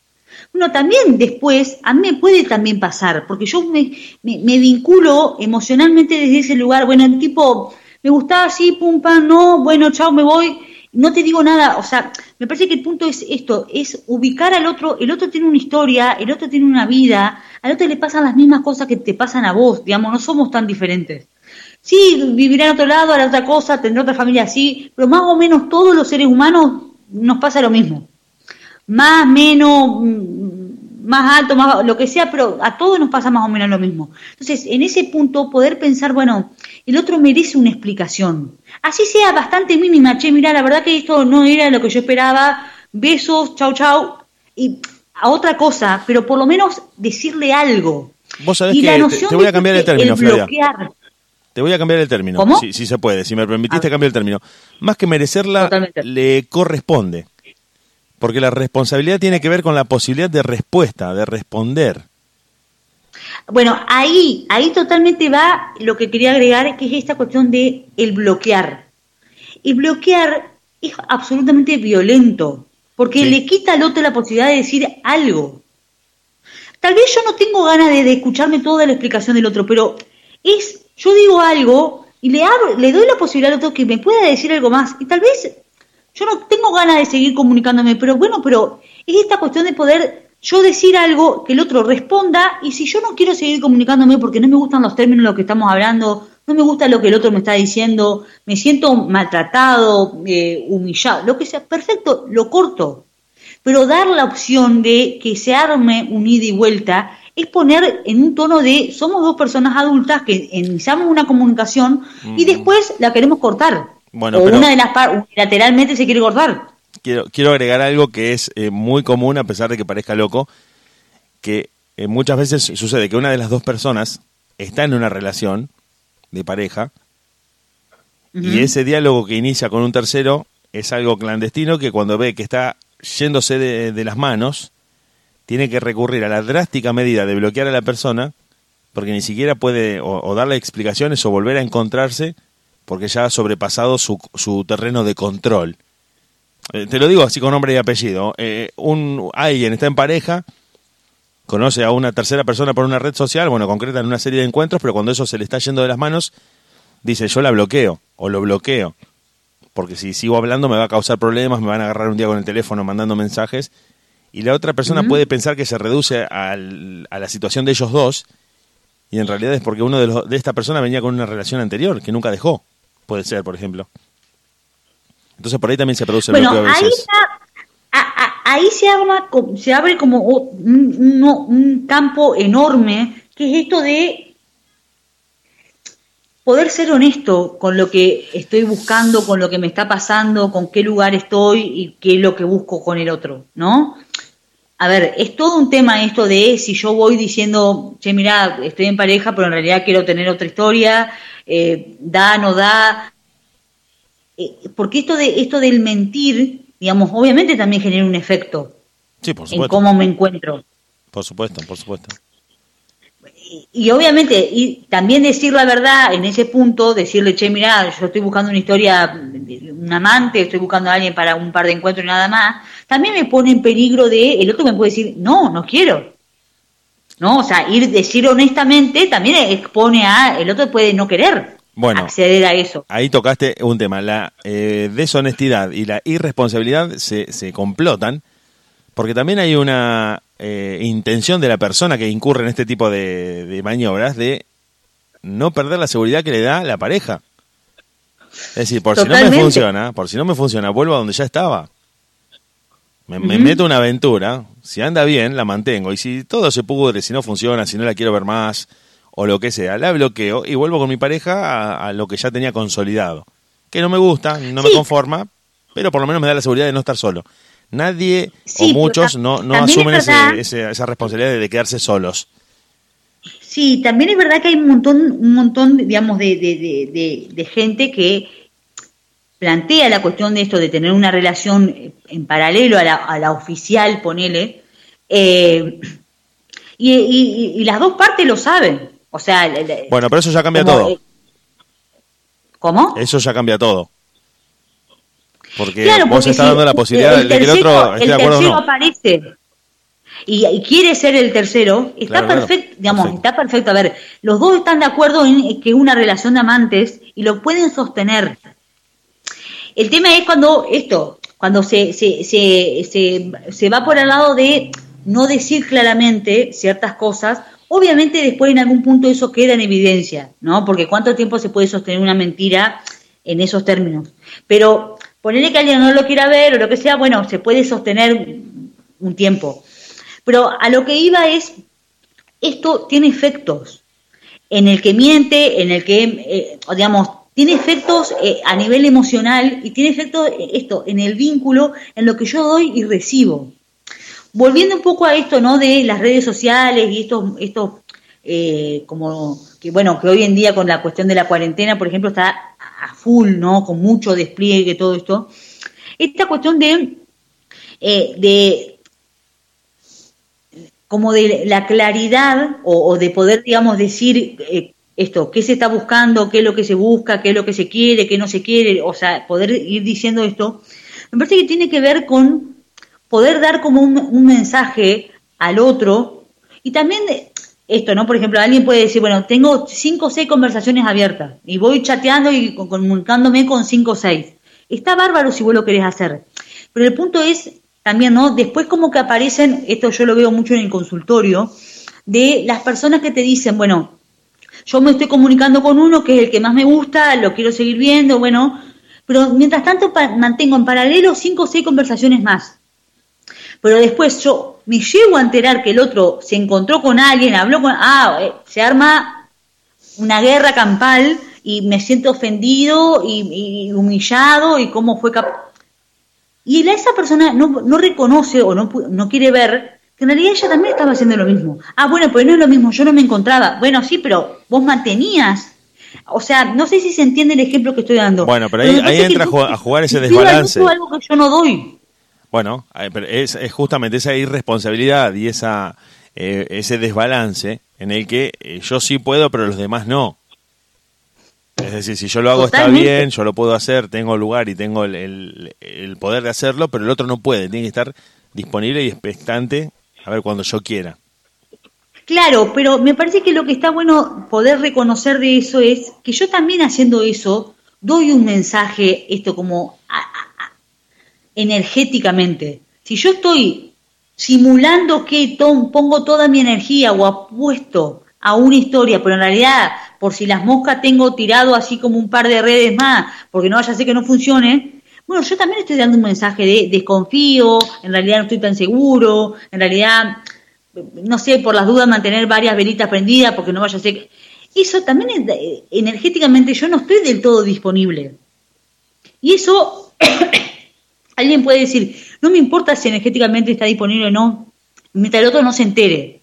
bueno, también después a mí puede también pasar, porque yo me, me, vinculo emocionalmente desde ese lugar. Bueno, el tipo, me gustaba así, pum, pam, no, bueno, chao, me voy no te digo nada, o sea, me parece que el punto es esto, es ubicar al otro, el otro tiene una historia, el otro tiene una vida, al otro le pasan las mismas cosas que te pasan a vos, digamos, no somos tan diferentes. Sí, vivirá en otro lado, hará otra cosa, tendrá otra familia así, pero más o menos todos los seres humanos nos pasa lo mismo. Más, menos, mm, más alto, más lo que sea, pero a todos nos pasa más o menos lo mismo. Entonces, en ese punto, poder pensar, bueno, el otro merece una explicación así sea bastante mínima, che, mira, la verdad que esto no era lo que yo esperaba, besos, chau, chau, y a otra cosa, pero por lo menos decirle algo. Vos sabés que te, voy a cambiar el término, Flavia. Te voy a cambiar el término, ¿Cómo? Si, si, se puede, si me permitiste cambiar el término. Más que merecerla, le corresponde. Porque la responsabilidad tiene que ver con la posibilidad de respuesta, de responder. Bueno, ahí, ahí totalmente va lo que quería agregar, que es esta cuestión de el bloquear. El bloquear es absolutamente violento, porque le quita al otro la posibilidad de decir algo. Tal vez yo no tengo ganas de, escucharme toda la explicación del otro, pero es, yo digo algo y le abro, le doy la posibilidad al otro que me pueda decir algo más. Y tal vez yo no tengo ganas de seguir comunicándome, pero bueno, pero es esta cuestión de poder yo decir algo, que el otro responda, y si yo no quiero seguir comunicándome porque no me gustan los términos de los que estamos hablando, no me gusta lo que el otro me está diciendo, me siento maltratado, eh, humillado, lo que sea, perfecto, lo corto. Pero dar la opción de que se arme un ida y vuelta es poner en un tono de somos dos personas adultas que iniciamos una comunicación y después la queremos cortar. Bueno, o pero- una de las partes lateralmente se quiere cortar. Quiero, quiero agregar algo que es eh, muy común, a pesar de que parezca loco, que eh, muchas veces sucede que una de las dos personas está en una relación de pareja y ese diálogo que inicia con un tercero es algo clandestino que cuando ve que está yéndose de, de las manos, tiene que recurrir a la drástica medida de bloquear a la persona porque ni siquiera puede o, o darle explicaciones o volver a encontrarse porque ya ha sobrepasado su, su terreno de control. Eh, te lo digo así con nombre y apellido. Eh, un alguien está en pareja, conoce a una tercera persona por una red social, bueno, concretan una serie de encuentros, pero cuando eso se le está yendo de las manos, dice yo la bloqueo o lo bloqueo. Porque si sigo hablando me va a causar problemas, me van a agarrar un día con el teléfono mandando mensajes. Y la otra persona puede pensar que se reduce al- a la situación de ellos dos, y en realidad es porque uno de, los, de esta persona venía con una relación anterior que nunca dejó. Puede ser, por ejemplo. Entonces por ahí también se produce Bueno, bloqueo a ahí veces. está, a- a- ahí se arma, se abre como un, campo enorme, que es esto de poder ser honesto con lo que estoy buscando, con lo que me está pasando, con qué lugar estoy y qué es lo que busco con el otro, ¿no? A ver, es todo un tema esto de si yo voy diciendo, che, mira, estoy en pareja, pero en realidad quiero tener otra historia, eh, da, no da, porque esto de esto del mentir, digamos, obviamente también genera un efecto Sí, por en cómo me encuentro. Por supuesto, por supuesto. Y, y obviamente, y también decir la verdad en ese punto, decirle, che, mira, yo estoy buscando una historia, un amante, estoy buscando a alguien para un par de encuentros y nada más, también me pone en peligro de, el otro me puede decir, no, no quiero. ¿No? O sea, ir decir honestamente también expone a, el otro puede no querer Bueno. acceder a eso. Ahí tocaste un tema. La eh, deshonestidad y la irresponsabilidad se, se complotan porque también hay una eh, intención de la persona que incurre en este tipo de, de maniobras de no perder la seguridad que le da la pareja. Es decir, por si no me funciona, por si no me funciona, vuelvo a donde ya estaba. Me, me Ujú. meto una aventura, si anda bien, la mantengo. Y si todo se pudre, si no funciona, si no la quiero ver más, o lo que sea, la bloqueo y vuelvo con mi pareja a, a lo que ya tenía consolidado. Que no me gusta, no me conforma, pero por lo menos me da la seguridad de no estar solo. Nadie Sí, o muchos no, no es asumen ese- ese- esa responsabilidad de quedarse solos. Sí, también es verdad que hay un montón, un montón, digamos, de, de, de, de- de gente que plantea la cuestión de esto de tener una relación eh, en paralelo a la, a la oficial, ponele, eh, y, y- y las dos partes lo saben. O sea, la- la- Bueno, pero eso ya cambia como, todo. eh, ¿Cómo? Eso ya cambia todo. Porque Claro, vos porque estás si dando la posibilidad el de que el otro esté el de acuerdo o tercero no. aparece y, y quiere ser el tercero, está Claro, claro. perfecto, digamos, Perfecto. está perfecto. A ver, los dos están de acuerdo en que una relación de amantes y lo pueden sostener. El tema es cuando esto, cuando se, se, se, se, se va por el lado de no decir claramente ciertas cosas, obviamente después en algún punto eso queda en evidencia, ¿no? Porque cuánto tiempo se puede sostener una mentira en esos términos. Pero ponerle que alguien no lo quiera ver o lo que sea, bueno, se puede sostener un tiempo. Pero a lo que iba es, esto tiene efectos en el que miente, en el que, eh, digamos, tiene efectos eh, a nivel emocional y tiene efectos eh, esto en el vínculo, en lo que yo doy y recibo. Volviendo un poco a esto, ¿no? De las redes sociales y estos, estos eh, como que bueno, que hoy en día con la cuestión de la cuarentena, por ejemplo, está a full, ¿no? Con mucho despliegue, todo esto. Esta cuestión de, eh, de como de la claridad o, o de poder, digamos, decir eh, esto, qué se está buscando, qué es lo que se busca, qué es lo que se quiere, qué no se quiere, o sea, poder ir diciendo esto, me parece que tiene que ver con poder dar como un, mensaje al otro y también de- esto, ¿no? Por ejemplo, alguien puede decir, bueno, tengo cinco o seis conversaciones abiertas y voy chateando y co- comunicándome con cinco o seis. Está bárbaro si vos lo querés hacer, pero el punto es también, ¿no? Después como que aparecen, esto yo lo veo mucho en el consultorio, de las personas que te dicen, bueno, yo me estoy comunicando con uno que es el que más me gusta, lo quiero seguir viendo, bueno, pero mientras tanto mantengo en paralelo cinco o seis conversaciones más. Pero después yo me llego a enterar que el otro se encontró con alguien, habló con... Ah, eh, se arma una guerra campal y me siento ofendido y, humillado y cómo fue capaz... Y esa persona no, no reconoce o no, no quiere ver que en realidad ella también estaba haciendo lo mismo. Ah, bueno, pues no es lo mismo, yo no me encontraba. Bueno, sí, pero vos mantenías. O sea, no sé si se entiende el ejemplo que estoy dando. Bueno, pero ahí, ahí entra a jugar ese desbalance. algo que yo no doy. Bueno, es, es justamente esa irresponsabilidad y esa eh, ese desbalance en el que eh, yo sí puedo, pero los demás no. Es decir, si yo lo hago está bien, yo lo puedo hacer, tengo lugar y tengo el, el, poder de hacerlo, pero el otro no puede, tiene que estar disponible y expectante a ver cuando yo quiera. Claro, pero me parece que lo que está bueno poder reconocer de eso es que yo también haciendo eso doy un mensaje, esto como energéticamente. Si yo estoy simulando que pongo toda mi energía o apuesto a una historia, pero en realidad, por si las moscas tengo tirado así como un par de redes más, porque no vaya a ser que no funcione, bueno, yo también estoy dando un mensaje de desconfío, en realidad no estoy tan seguro, en realidad, no sé, por las dudas mantener varias velitas prendidas porque no vaya a ser... Que... Eso también energéticamente yo no estoy del todo disponible. Y eso, alguien puede decir, no me importa si energéticamente está disponible o no, mientras el otro no se entere.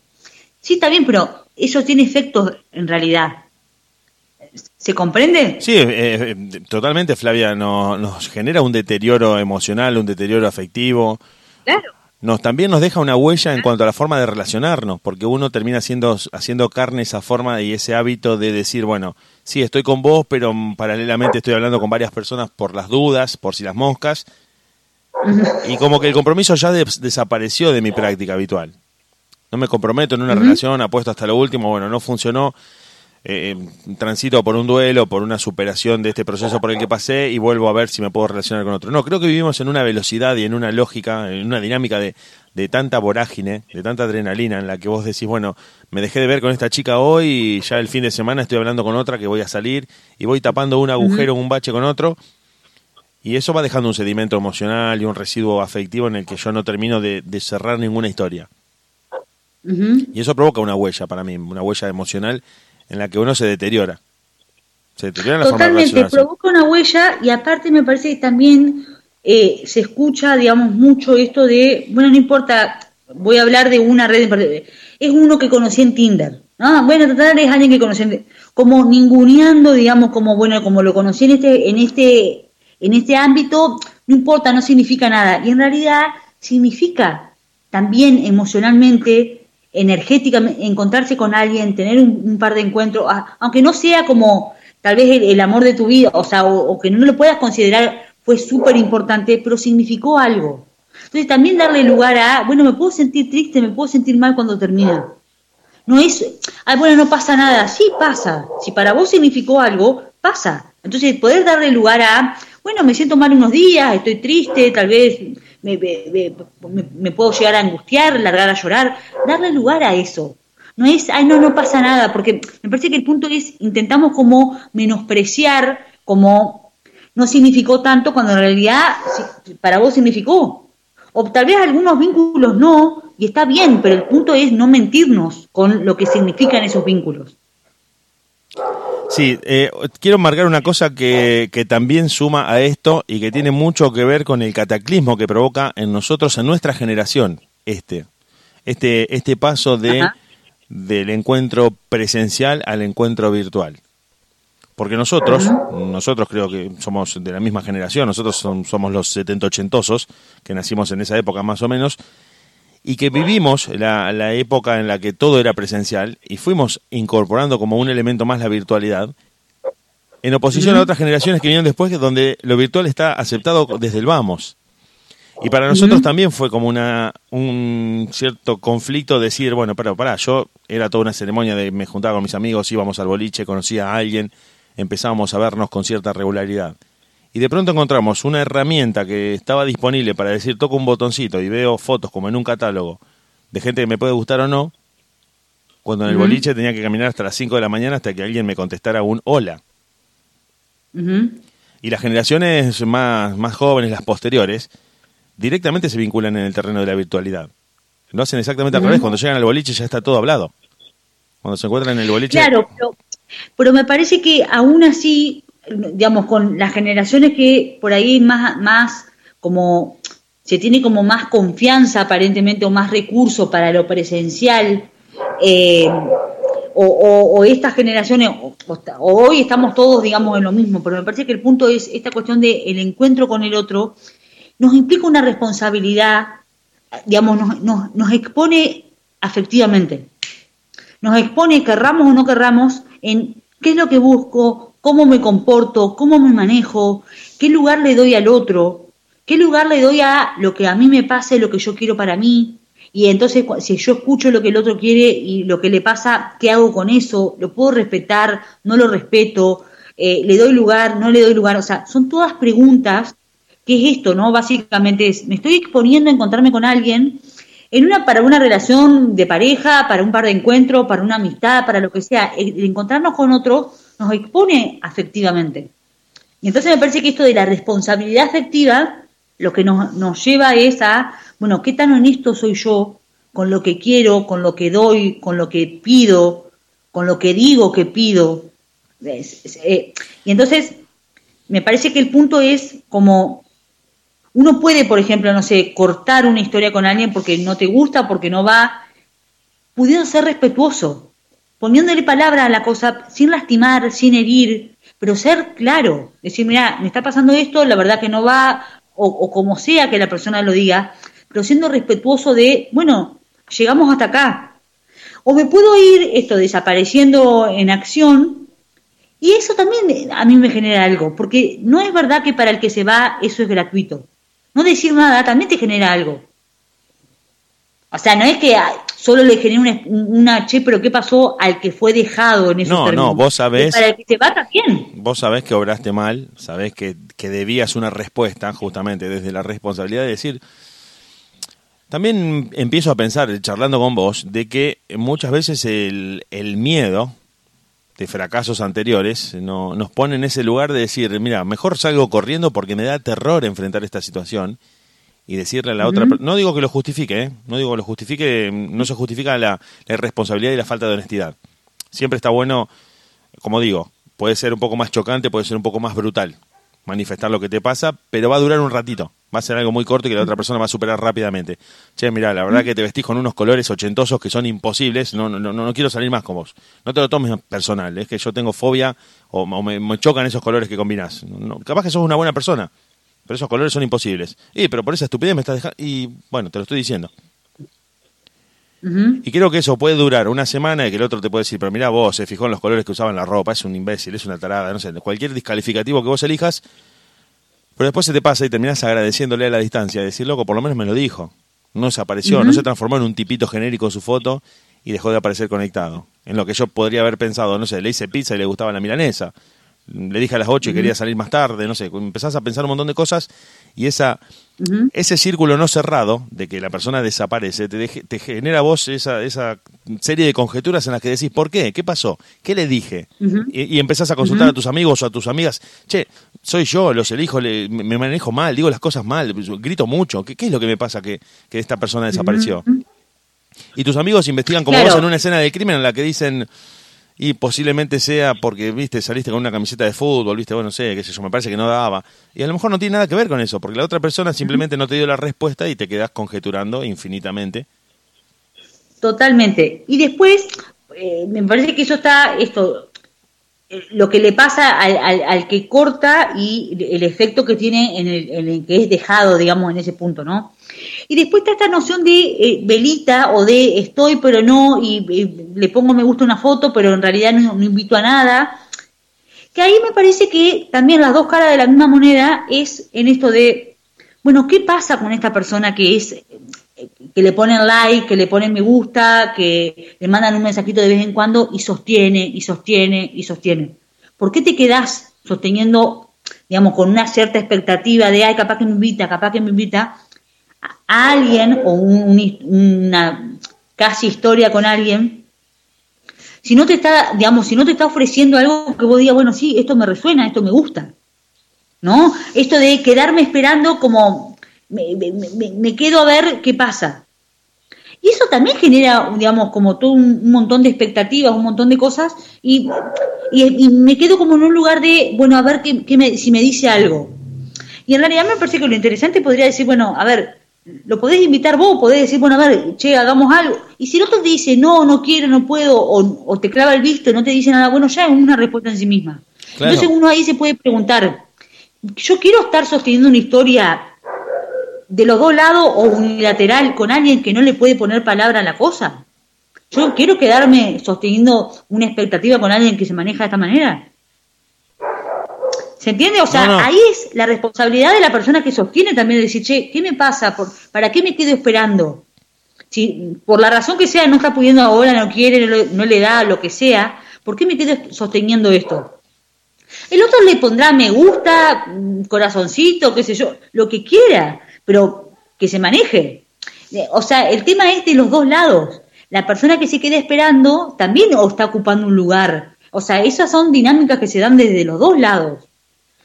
Sí, está bien, pero eso tiene efectos en realidad. ¿Se comprende? Sí, eh, eh, totalmente, Flavia. nos genera un deterioro emocional, un deterioro afectivo. Claro. Nos, también nos deja una huella en cuanto a la forma de relacionarnos, porque uno termina haciendo, haciendo carne esa forma y ese hábito de decir, bueno, sí, estoy con vos, pero paralelamente estoy hablando con varias personas por las dudas, por si las moscas. Y como que el compromiso ya desapareció de mi práctica habitual. No me comprometo en una relación, apuesto hasta lo último, bueno, no funcionó, eh, transito por un duelo, por una superación de este proceso por el que pasé y vuelvo a ver si me puedo relacionar con otro. No, creo que vivimos en una velocidad y en una lógica, en una dinámica de, de tanta vorágine, de tanta adrenalina en la que vos decís, bueno, me dejé de ver con esta chica hoy y ya el fin de semana estoy hablando con otra que voy a salir y voy tapando un agujero, un bache con otro. Y eso va dejando un sedimento emocional y un residuo afectivo en el que yo no termino de, cerrar ninguna historia. Y eso provoca una huella para mí, una huella emocional en la que uno se deteriora. Se deteriora la Totalmente, provoca una huella y aparte me parece que también eh, se escucha, digamos, mucho esto de, bueno, no importa, voy a hablar de una red en es uno que conocí en Tinder. ¿no? Bueno, total es alguien que conocí en como ninguneando, digamos, como bueno, como lo conocí en este, en este, en este ámbito, no importa, no significa nada. Y en realidad significa también emocionalmente energéticamente, encontrarse con alguien, tener un, par de encuentros, aunque no sea como tal vez el, amor de tu vida, o sea, o, que no lo puedas considerar, fue súper importante, pero significó algo. Entonces también darle lugar a, bueno, me puedo sentir triste, me puedo sentir mal cuando termina. No es, ah, bueno, no pasa nada, sí pasa. Si para vos significó algo, pasa. Entonces poder darle lugar a, bueno, me siento mal unos días, estoy triste, tal vez me, puedo llegar a angustiar, largar a llorar, darle lugar a eso. No es, ay, no, no pasa nada, porque me parece que el punto es, intentamos como menospreciar, como no significó tanto cuando en realidad para vos significó. O tal vez algunos vínculos no, y está bien, pero el punto es no mentirnos con lo que significan esos vínculos. Sí, eh, quiero marcar una cosa que, que, también suma a esto y que tiene mucho que ver con el cataclismo que provoca en nosotros, en nuestra generación, este, este, este paso de, del encuentro presencial al encuentro virtual. Porque nosotros, nosotros creo que somos de la misma generación, nosotros somos los 70-80osos, que nacimos en esa época más o menos, y que vivimos la, la, época en la que todo era presencial y fuimos incorporando como un elemento más la virtualidad, en oposición a otras generaciones que vinieron después, donde lo virtual está aceptado desde el vamos. Y para nosotros también fue como una, un cierto conflicto decir, bueno, pero pará, yo era toda una ceremonia de me juntaba con mis amigos, íbamos al boliche, conocía a alguien, empezábamos a vernos con cierta regularidad. Y de pronto encontramos una herramienta que estaba disponible para decir toco un botoncito y veo fotos como en un catálogo de gente que me puede gustar o no, cuando en el boliche tenía que caminar hasta las 5 de la mañana hasta que alguien me contestara un hola. Y las generaciones más, más jóvenes, las posteriores, directamente se vinculan en el terreno de la virtualidad. Lo hacen exactamente al Ujú. revés. Cuando llegan al boliche ya está todo hablado. Cuando se encuentran en el boliche. Claro, pero, pero me parece que aún así, digamos, con las generaciones que por ahí más, más como se tiene como más confianza aparentemente o más recursos para lo presencial, eh, o, estas generaciones, o hoy estamos todos, digamos, en lo mismo, pero me parece que el punto es esta cuestión del el encuentro con el otro, nos implica una responsabilidad, digamos, nos, nos, nos expone afectivamente. Nos expone, querramos o no querramos, en qué es lo que busco, cómo me comporto, cómo me manejo, qué lugar le doy al otro, qué lugar le doy a lo que a mí me pase, lo que yo quiero para mí. Y entonces, si yo escucho lo que el otro quiere y lo que le pasa, ¿qué hago con eso? ¿Lo puedo respetar? ¿No lo respeto? Eh, ¿Le doy lugar? ¿No le doy lugar? O sea, son todas preguntas ¿Qué es esto, no? Básicamente es, me estoy exponiendo a encontrarme con alguien en una para una relación de pareja, para un par de encuentros, para una amistad, para lo que sea. El encontrarnos con otro nos expone afectivamente. Y entonces me parece que esto de la responsabilidad afectiva lo que nos, nos lleva es a, bueno, ¿qué tan honesto soy yo con lo que quiero, con lo que doy, con lo que pido, con lo que digo que pido? Eh, y entonces me parece que el punto es como uno puede, por ejemplo, no sé, cortar una historia con alguien porque no te gusta, porque no va, pudiendo ser respetuoso, poniéndole palabra a la cosa sin lastimar, sin herir, pero ser claro, decir, mira, me está pasando esto, la verdad que no va, o, o como sea que la persona lo diga, pero siendo respetuoso de, bueno, llegamos hasta acá. O me puedo ir esto desapareciendo en acción y eso también a mí me genera algo, porque no es verdad que para el que se va eso es gratuito. No decir nada también te genera algo. O sea, no es que ah, solo le genere una, una che, pero ¿qué pasó al que fue dejado en esos No, no, términos? vos sabés- Para el que se va también. Vos sabés que obraste mal, sabés que, que debías una respuesta, justamente desde la responsabilidad de decir. También empiezo a pensar, charlando con vos, de que muchas veces el, el miedo de fracasos anteriores no, nos pone en ese lugar de decir, mira, mejor salgo corriendo porque me da terror enfrentar esta situación y decirle a la otra, per- no digo que lo justifique, ¿eh? no digo que lo justifique, no se justifica la, la irresponsabilidad y la falta de honestidad. Siempre está bueno, como digo, puede ser un poco más chocante, puede ser un poco más brutal manifestar lo que te pasa, pero va a durar un ratito. Va a ser algo muy corto y que la otra persona va a superar rápidamente. Che, mira, la verdad que te vestís con unos colores ochentosos que son imposibles. No, no, no, no quiero salir más con vos. No te lo tomes personal. Es que yo tengo fobia o, o me, me chocan esos colores que combinás. No, capaz que sos una buena persona, pero esos colores son imposibles. Y, pero por esa estupidez me estás dejando. Y bueno, te lo estoy diciendo. Y creo que eso puede durar una semana y que el otro te puede decir, pero mira vos, se fijó en los colores que usaban la ropa, es un imbécil, es una tarada, no sé, cualquier descalificativo que vos elijas, pero después se te pasa y terminás agradeciéndole a la distancia, decir, loco, por lo menos me lo dijo. No desapareció, no se transformó en un tipito genérico en su foto y dejó de aparecer conectado. En lo que yo podría haber pensado, no sé, le hice pizza y le gustaba la milanesa. Le dije a las 8 y quería salir más tarde, no sé, empezás a pensar un montón de cosas y esa ese círculo no cerrado de que la persona desaparece te, deje- te genera vos esa, esa serie de conjeturas en las que decís, ¿por qué? ¿Qué pasó? ¿Qué le dije? Y, y empezás a consultar a tus amigos o a tus amigas, che, soy yo, los elijo, le- me me manejo mal, digo las cosas mal, grito mucho, ¿qué, qué es lo que me pasa que, que esta persona desapareció? Y tus amigos investigan como Claro. vos en una escena de crimen en la que dicen, y posiblemente sea porque, viste, saliste con una camiseta de fútbol, viste, bueno, no sé, qué sé yo, me parece que no daba. Y a lo mejor no tiene nada que ver con eso, porque la otra persona simplemente no te dio la respuesta y te quedás conjeturando infinitamente. Totalmente. Y después, eh, me parece que eso está, esto, eh, lo que le pasa al, al- al que corta y el efecto que tiene en el, en el que es dejado, digamos, en ese punto, ¿no? Y después está esta noción de eh, velita o de estoy pero no, y, le pongo me gusta una foto, pero en realidad no, no invito a nada. Que ahí me parece que también las dos caras de la misma moneda es en esto de, bueno, ¿qué pasa con esta persona que es que le ponen like, que le ponen me gusta, que le mandan un mensajito de vez en cuando y sostiene, y sostiene, y sostiene. ¿Por qué te quedás sosteniendo digamos, con una cierta expectativa de, ay, capaz que me invita, capaz que me invita, a alguien o una casi historia con alguien, si no te está, digamos, si no te está ofreciendo algo que vos digas, bueno, sí, esto me resuena, esto me gusta, ¿no? Esto de quedarme esperando como, me, me quedo a ver qué pasa. Y eso también genera, digamos, como todo un, montón de expectativas, un montón de cosas, y, y, me quedo como en un lugar de, bueno, a ver qué, me, si me dice algo. Y en realidad me parece que lo interesante podría decir, bueno, a ver, lo podés invitar vos, podés decir, bueno, a ver, che, hagamos algo. Y si el otro te dice, no, no quiero, no puedo, o, te clava el visto, no te dice nada, bueno, ya es una respuesta en sí misma. Entonces uno ahí se puede preguntar, yo quiero estar sosteniendo una historia de los dos lados o unilateral con alguien que no le puede poner palabra a la cosa. Yo quiero quedarme sosteniendo una expectativa con alguien que se maneja de esta manera. ¿Se entiende? O sea, ahí es la responsabilidad de la persona que sostiene también de decir, che, ¿qué me pasa? ¿Por, ¿Para qué me quedo esperando? Si por la razón que sea no está pudiendo ahora, no quiere, no le da, lo que sea, ¿por qué me quedo sosteniendo esto? El otro le pondrá me gusta, mm, corazoncito, qué sé yo, lo que quiera, pero que se maneje. Eh, o sea, el tema es de los dos lados. La persona que se queda esperando también está ocupando un lugar. O sea, esas son dinámicas que se dan desde los dos lados.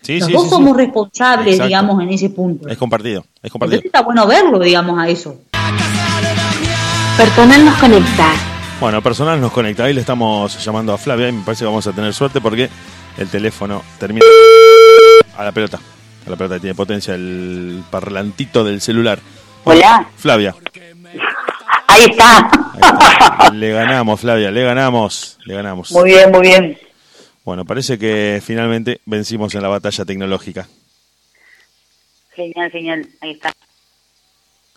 Sí, los dos somos responsables, digamos, en ese punto. Es compartido, es compartido. está bueno verlo, digamos, a eso. Personal nos conecta. Bueno, personal nos conecta. Ahí le estamos llamando a Flavia y me parece que vamos a tener suerte porque el teléfono termina a la pelota a la pelota tiene potencia el parlantito del celular. Hola. Flavia. Ahí está. Le ganamos, Flavia, le ganamos, le ganamos. Muy bien, muy bien. Bueno, parece que finalmente vencimos en la batalla tecnológica. Genial, genial, ahí está.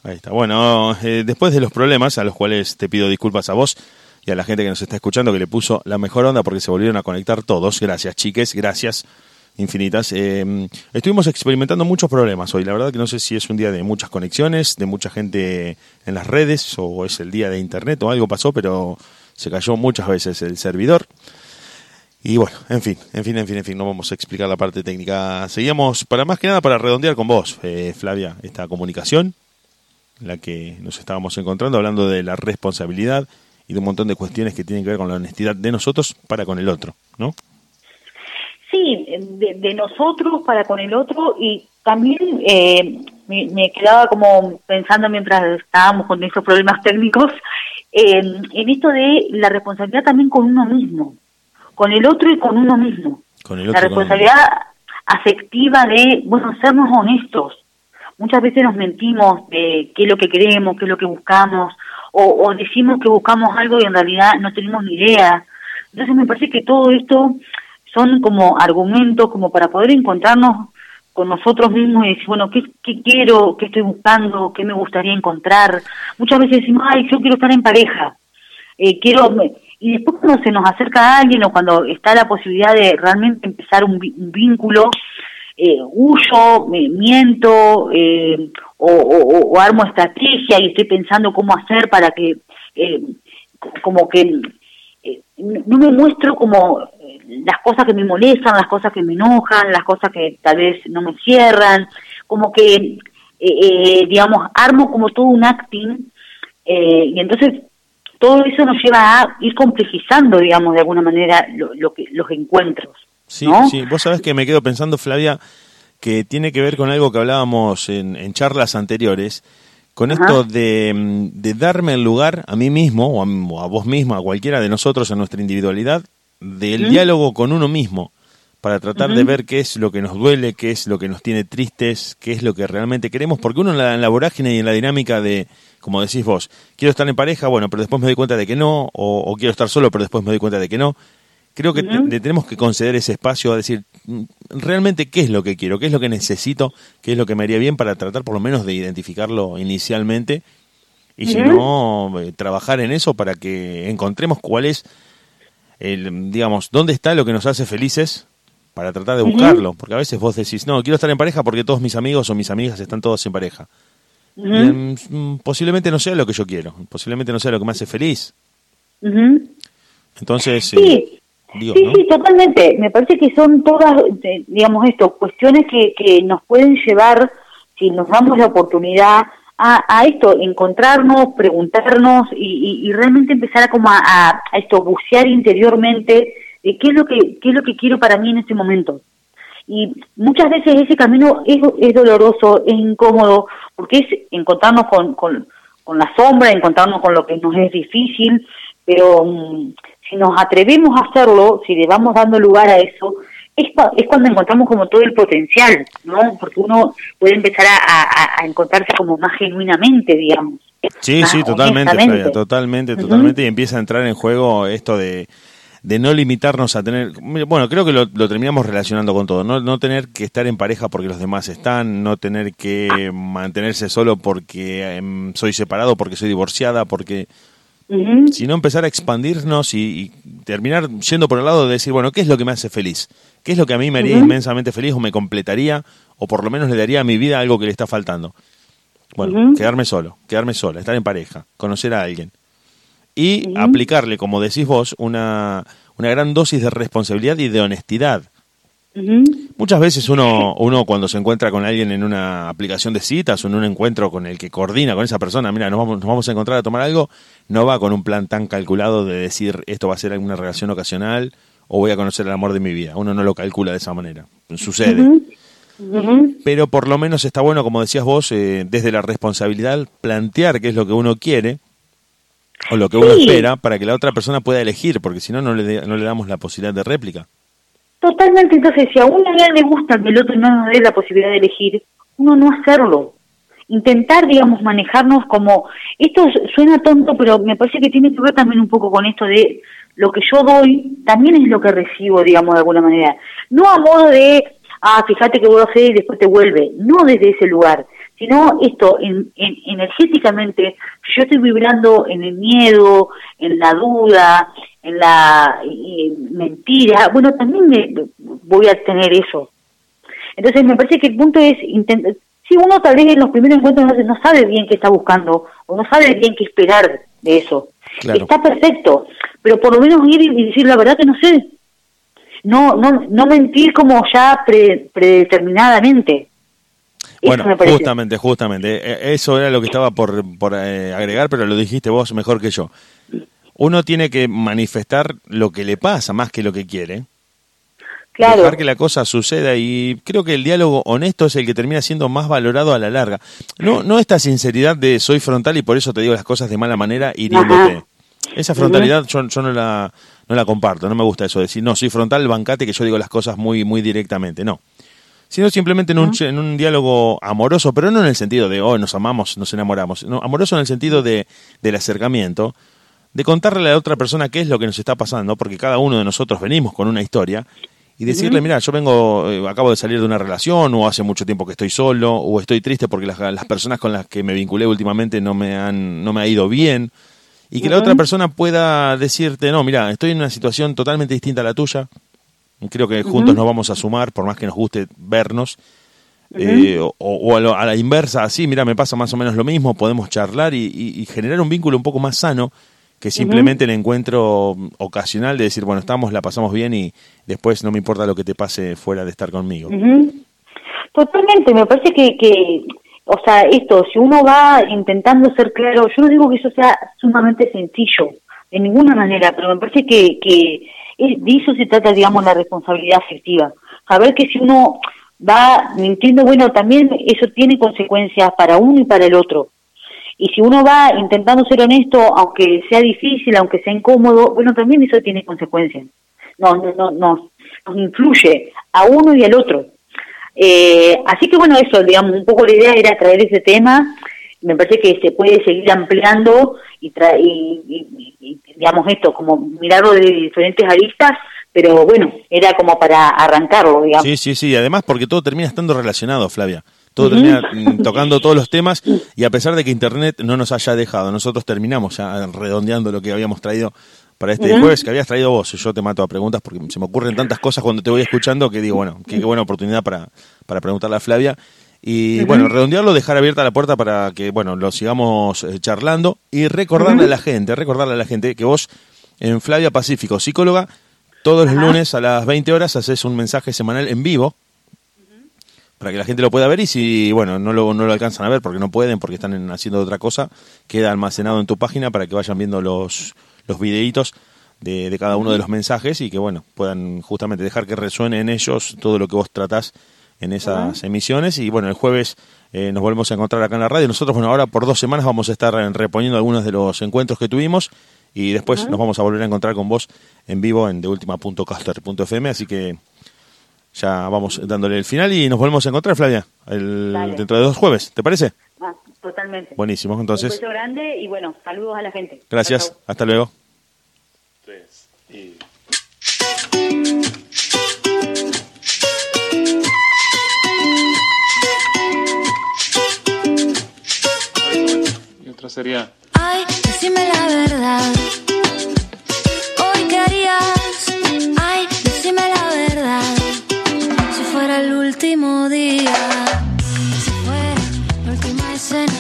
Ahí está. Bueno, eh, después de los problemas, a los cuales te pido disculpas a vos y a la gente que nos está escuchando, que le puso la mejor onda porque se volvieron a conectar todos. Gracias, chiques, gracias infinitas. Eh, estuvimos experimentando muchos problemas hoy. La verdad que no sé si es un día de muchas conexiones, de mucha gente en las redes, o es el día de internet, o algo pasó, pero se cayó muchas veces el servidor. Y bueno, en fin, en fin, en fin, en fin, no vamos a explicar la parte técnica. Seguíamos, para más que nada, para redondear con vos, eh, Flavia, esta comunicación, en la que nos estábamos encontrando, hablando de la responsabilidad y de un montón de cuestiones que tienen que ver con la honestidad de nosotros para con el otro, ¿no? Sí, de, nosotros para con el otro y también eh, me, quedaba como pensando mientras estábamos con estos problemas técnicos en esto de la responsabilidad también con uno mismo, con el otro y con uno mismo. la responsabilidad afectiva de, bueno, sernos honestos. Muchas veces nos mentimos de qué es lo que queremos, qué es lo que buscamos, o, o decimos que buscamos algo y en realidad no tenemos ni idea. Entonces me parece que todo esto son como argumentos como para poder encontrarnos con nosotros mismos y decir, bueno, ¿qué, qué quiero, qué estoy buscando, qué me gustaría encontrar? Muchas veces decimos, ay, yo quiero estar en pareja, eh, quiero... Y después cuando se nos acerca a alguien o cuando está la posibilidad de realmente empezar un, vínculo, eh, huyo, me miento eh, o, armo estrategia y estoy pensando cómo hacer para que, eh, como que no me muestro como las cosas que me molestan, las cosas que me enojan, las cosas que tal vez no me cierran, como que, eh, eh, digamos, armo como todo un acting eh, y entonces todo eso nos lleva a ir complejizando, digamos, de alguna manera lo, que, los encuentros. Sí, sí, vos sabés que me quedo pensando, Flavia, que tiene que ver con algo que hablábamos en, charlas anteriores, con esto de, de, darme el lugar a mí mismo o a, a, vos mismo, a cualquiera de nosotros en nuestra individualidad, del diálogo con uno mismo, para tratar de ver qué es lo que nos duele, qué es lo que nos tiene tristes, qué es lo que realmente queremos, porque uno en la, en la vorágine y en la dinámica de, como decís vos, quiero estar en pareja, bueno, pero después me doy cuenta de que no, o, quiero estar solo, pero después me doy cuenta de que no. Creo que tenemos que conceder ese espacio a decir mm, realmente qué es lo que quiero, qué es lo que necesito, qué es lo que me haría bien para tratar por lo menos de identificarlo inicialmente y si no, eh, trabajar en eso para que encontremos cuál es el, digamos, dónde está lo que nos hace felices para tratar de buscarlo. Porque a veces vos decís, no, quiero estar en pareja porque todos mis amigos o mis amigas están todos en pareja. Mm, posiblemente no sea lo que yo quiero, posiblemente no sea lo que me hace feliz. Entonces, sí. Digo, sí, ¿no? sí, totalmente. Me parece que son todas, eh, digamos esto, cuestiones que, que nos pueden llevar, si nos damos la oportunidad, a, a esto, encontrarnos, preguntarnos y, y- y realmente empezar a como a, a- a esto, bucear interiormente de qué es lo que qué es lo que quiero para mí en este momento. Y muchas veces ese camino es, es doloroso, es incómodo, porque es encontrarnos con, con, con la sombra, encontrarnos con lo que nos es difícil, pero mm, si nos atrevemos a hacerlo, si le vamos dando lugar a eso, es, es cuando encontramos como todo el potencial, ¿no? Porque uno puede empezar a, a- a encontrarse como más genuinamente, digamos. Sí, sí, totalmente, totalmente, totalmente. Y empieza a entrar en juego esto de, de no limitarnos a tener. Bueno, creo que lo, lo terminamos relacionando con todo. No, no tener que estar en pareja porque los demás están, no tener que mantenerse solo porque em, soy separado, porque soy divorciada, porque. Sino empezar a expandirnos y, y terminar yendo por el lado de decir, bueno, ¿qué es lo que me hace feliz? ¿Qué es lo que a mí me haría inmensamente feliz o me completaría o por lo menos le daría a mi vida algo que le está faltando? Bueno, quedarme solo, quedarme sola, estar en pareja, conocer a alguien. Y aplicarle, como decís vos, una, una gran dosis de responsabilidad y de honestidad. Muchas veces uno, uno cuando se encuentra con alguien en una aplicación de citas o en un encuentro con el que coordina con esa persona, mira, nos vamos, nos vamos a encontrar a tomar algo, no va con un plan tan calculado de decir esto va a ser alguna relación ocasional o voy a conocer el amor de mi vida. Uno no lo calcula de esa manera. Sucede. Pero por lo menos está bueno, como decías vos, eh, desde la responsabilidad, plantear qué es lo que uno quiere o lo que uno Sí. espera para que la otra persona pueda elegir, porque si no, no le, no le damos la posibilidad de réplica. Totalmente, entonces, si a uno no le gusta que el otro no nos dé la posibilidad de elegir, uno no hacerlo. Intentar, digamos, manejarnos como... Esto suena tonto, pero me parece que tiene que ver también un poco con esto de lo que yo doy, también es lo que recibo, digamos, de alguna manera. No a modo de, ah, fíjate que voy a hacer y después te vuelve. No desde ese lugar, sino esto, en, en- energéticamente, si yo estoy vibrando en el miedo, en la duda, en la eh, mentira, bueno, también me- voy a tener eso. Entonces me parece que el punto es intentar, si uno tal vez en los primeros encuentros no, no sabe bien qué está buscando o no sabe bien qué esperar de eso, Claro. está perfecto, pero por lo menos ir y decir la verdad que no sé. No, no, no mentir como ya pre- predeterminadamente. Bueno, justamente, justamente. Eh, Eso era lo que estaba por, por eh, agregar, pero lo dijiste vos mejor que yo. Uno tiene que manifestar lo que le pasa más que lo que quiere. Claro. Dejar que la cosa suceda y creo que el diálogo honesto es el que termina siendo más valorado a la larga. No, no esta sinceridad de soy frontal y por eso te digo las cosas de mala manera hiriéndote. Ajá. Esa frontalidad yo, yo no la no la comparto, no me gusta eso de decir, no, soy frontal, bancate que yo digo las cosas muy muy directamente, no. Sino simplemente en un, en un diálogo amoroso, pero no en el sentido de, oh, nos amamos, nos enamoramos. No, amoroso en el sentido de, del acercamiento, de contarle a la otra persona qué es lo que nos está pasando, porque cada uno de nosotros venimos con una historia, y decirle, mira, yo vengo, eh, acabo de salir de una relación, o hace mucho tiempo que estoy solo, o estoy triste porque las, las personas con las que me vinculé últimamente no me han, no me ha ido bien, y que la otra persona pueda decirte, no, mira, estoy en una situación totalmente distinta a la tuya, creo que juntos nos vamos a sumar, por más que nos guste vernos, eh, o, o a, lo- a la inversa, así, mira, me pasa más o menos lo mismo, podemos charlar y, y- y generar un vínculo un poco más sano que simplemente el encuentro ocasional de decir, bueno, estamos, la pasamos bien y después no me importa lo que te pase fuera de estar conmigo. Totalmente, me parece que, que, o sea, esto, si uno va intentando ser claro, yo no digo que eso sea sumamente sencillo, de ninguna manera, pero me parece que, que de eso se trata, digamos, la responsabilidad afectiva. Saber que si uno va mintiendo, bueno, también eso tiene consecuencias para uno y para el otro. Y si uno va intentando ser honesto, aunque sea difícil, aunque sea incómodo, bueno, también eso tiene consecuencias. No, no, no, no, nos influye a uno y al otro. Eh, así que bueno, eso, digamos, un poco la idea era traer ese tema. Me parece que se puede seguir ampliando y, tra- y, y- y, digamos, esto, como mirarlo de diferentes aristas, pero bueno, era como para arrancarlo, digamos. Sí, sí, sí, además porque todo termina estando relacionado, Flavia. Todo termina mm, tocando todos los temas y a pesar de que Internet no nos haya dejado, nosotros terminamos ya redondeando lo que habíamos traído para este jueves, que habías traído vos. Yo te mato a preguntas porque se me ocurren tantas cosas cuando te voy escuchando que digo, bueno, qué, qué buena oportunidad para, para preguntarle a Flavia. Y bueno, redondearlo, dejar abierta la puerta para que, bueno, lo sigamos eh, charlando y recordarle a la gente, recordarle a la gente que vos en Flavia Pacífico, psicóloga, Todos los lunes a las 20 horas haces un mensaje semanal en vivo para que la gente lo pueda ver y si, bueno, no lo, no lo alcanzan a ver porque no pueden, porque están en- haciendo otra cosa, queda almacenado en tu página para que vayan viendo los, los videitos de, de cada uno de los mensajes y que, bueno, puedan justamente dejar que resuene en ellos todo lo que vos tratás en esas emisiones. Y, bueno, el jueves eh, nos volvemos a encontrar acá en la radio. Nosotros, bueno, ahora por dos semanas vamos a estar eh, reponiendo algunos de los encuentros que tuvimos y después nos vamos a volver a encontrar con vos en vivo en deultima.caster.fm, así que ya vamos dándole el final y nos volvemos a encontrar, Flavia, el- dentro de dos jueves, ¿te parece? Ah, totalmente. Buenísimo, Un entonces, beso grande y bueno, saludos a la gente. gracias, chau. hasta luego. Tres. Y... Otra sería. Ay, decime la verdad. Hoy qué harías. Ay, decime la verdad. Si fuera el último día. Si fuera la última escena.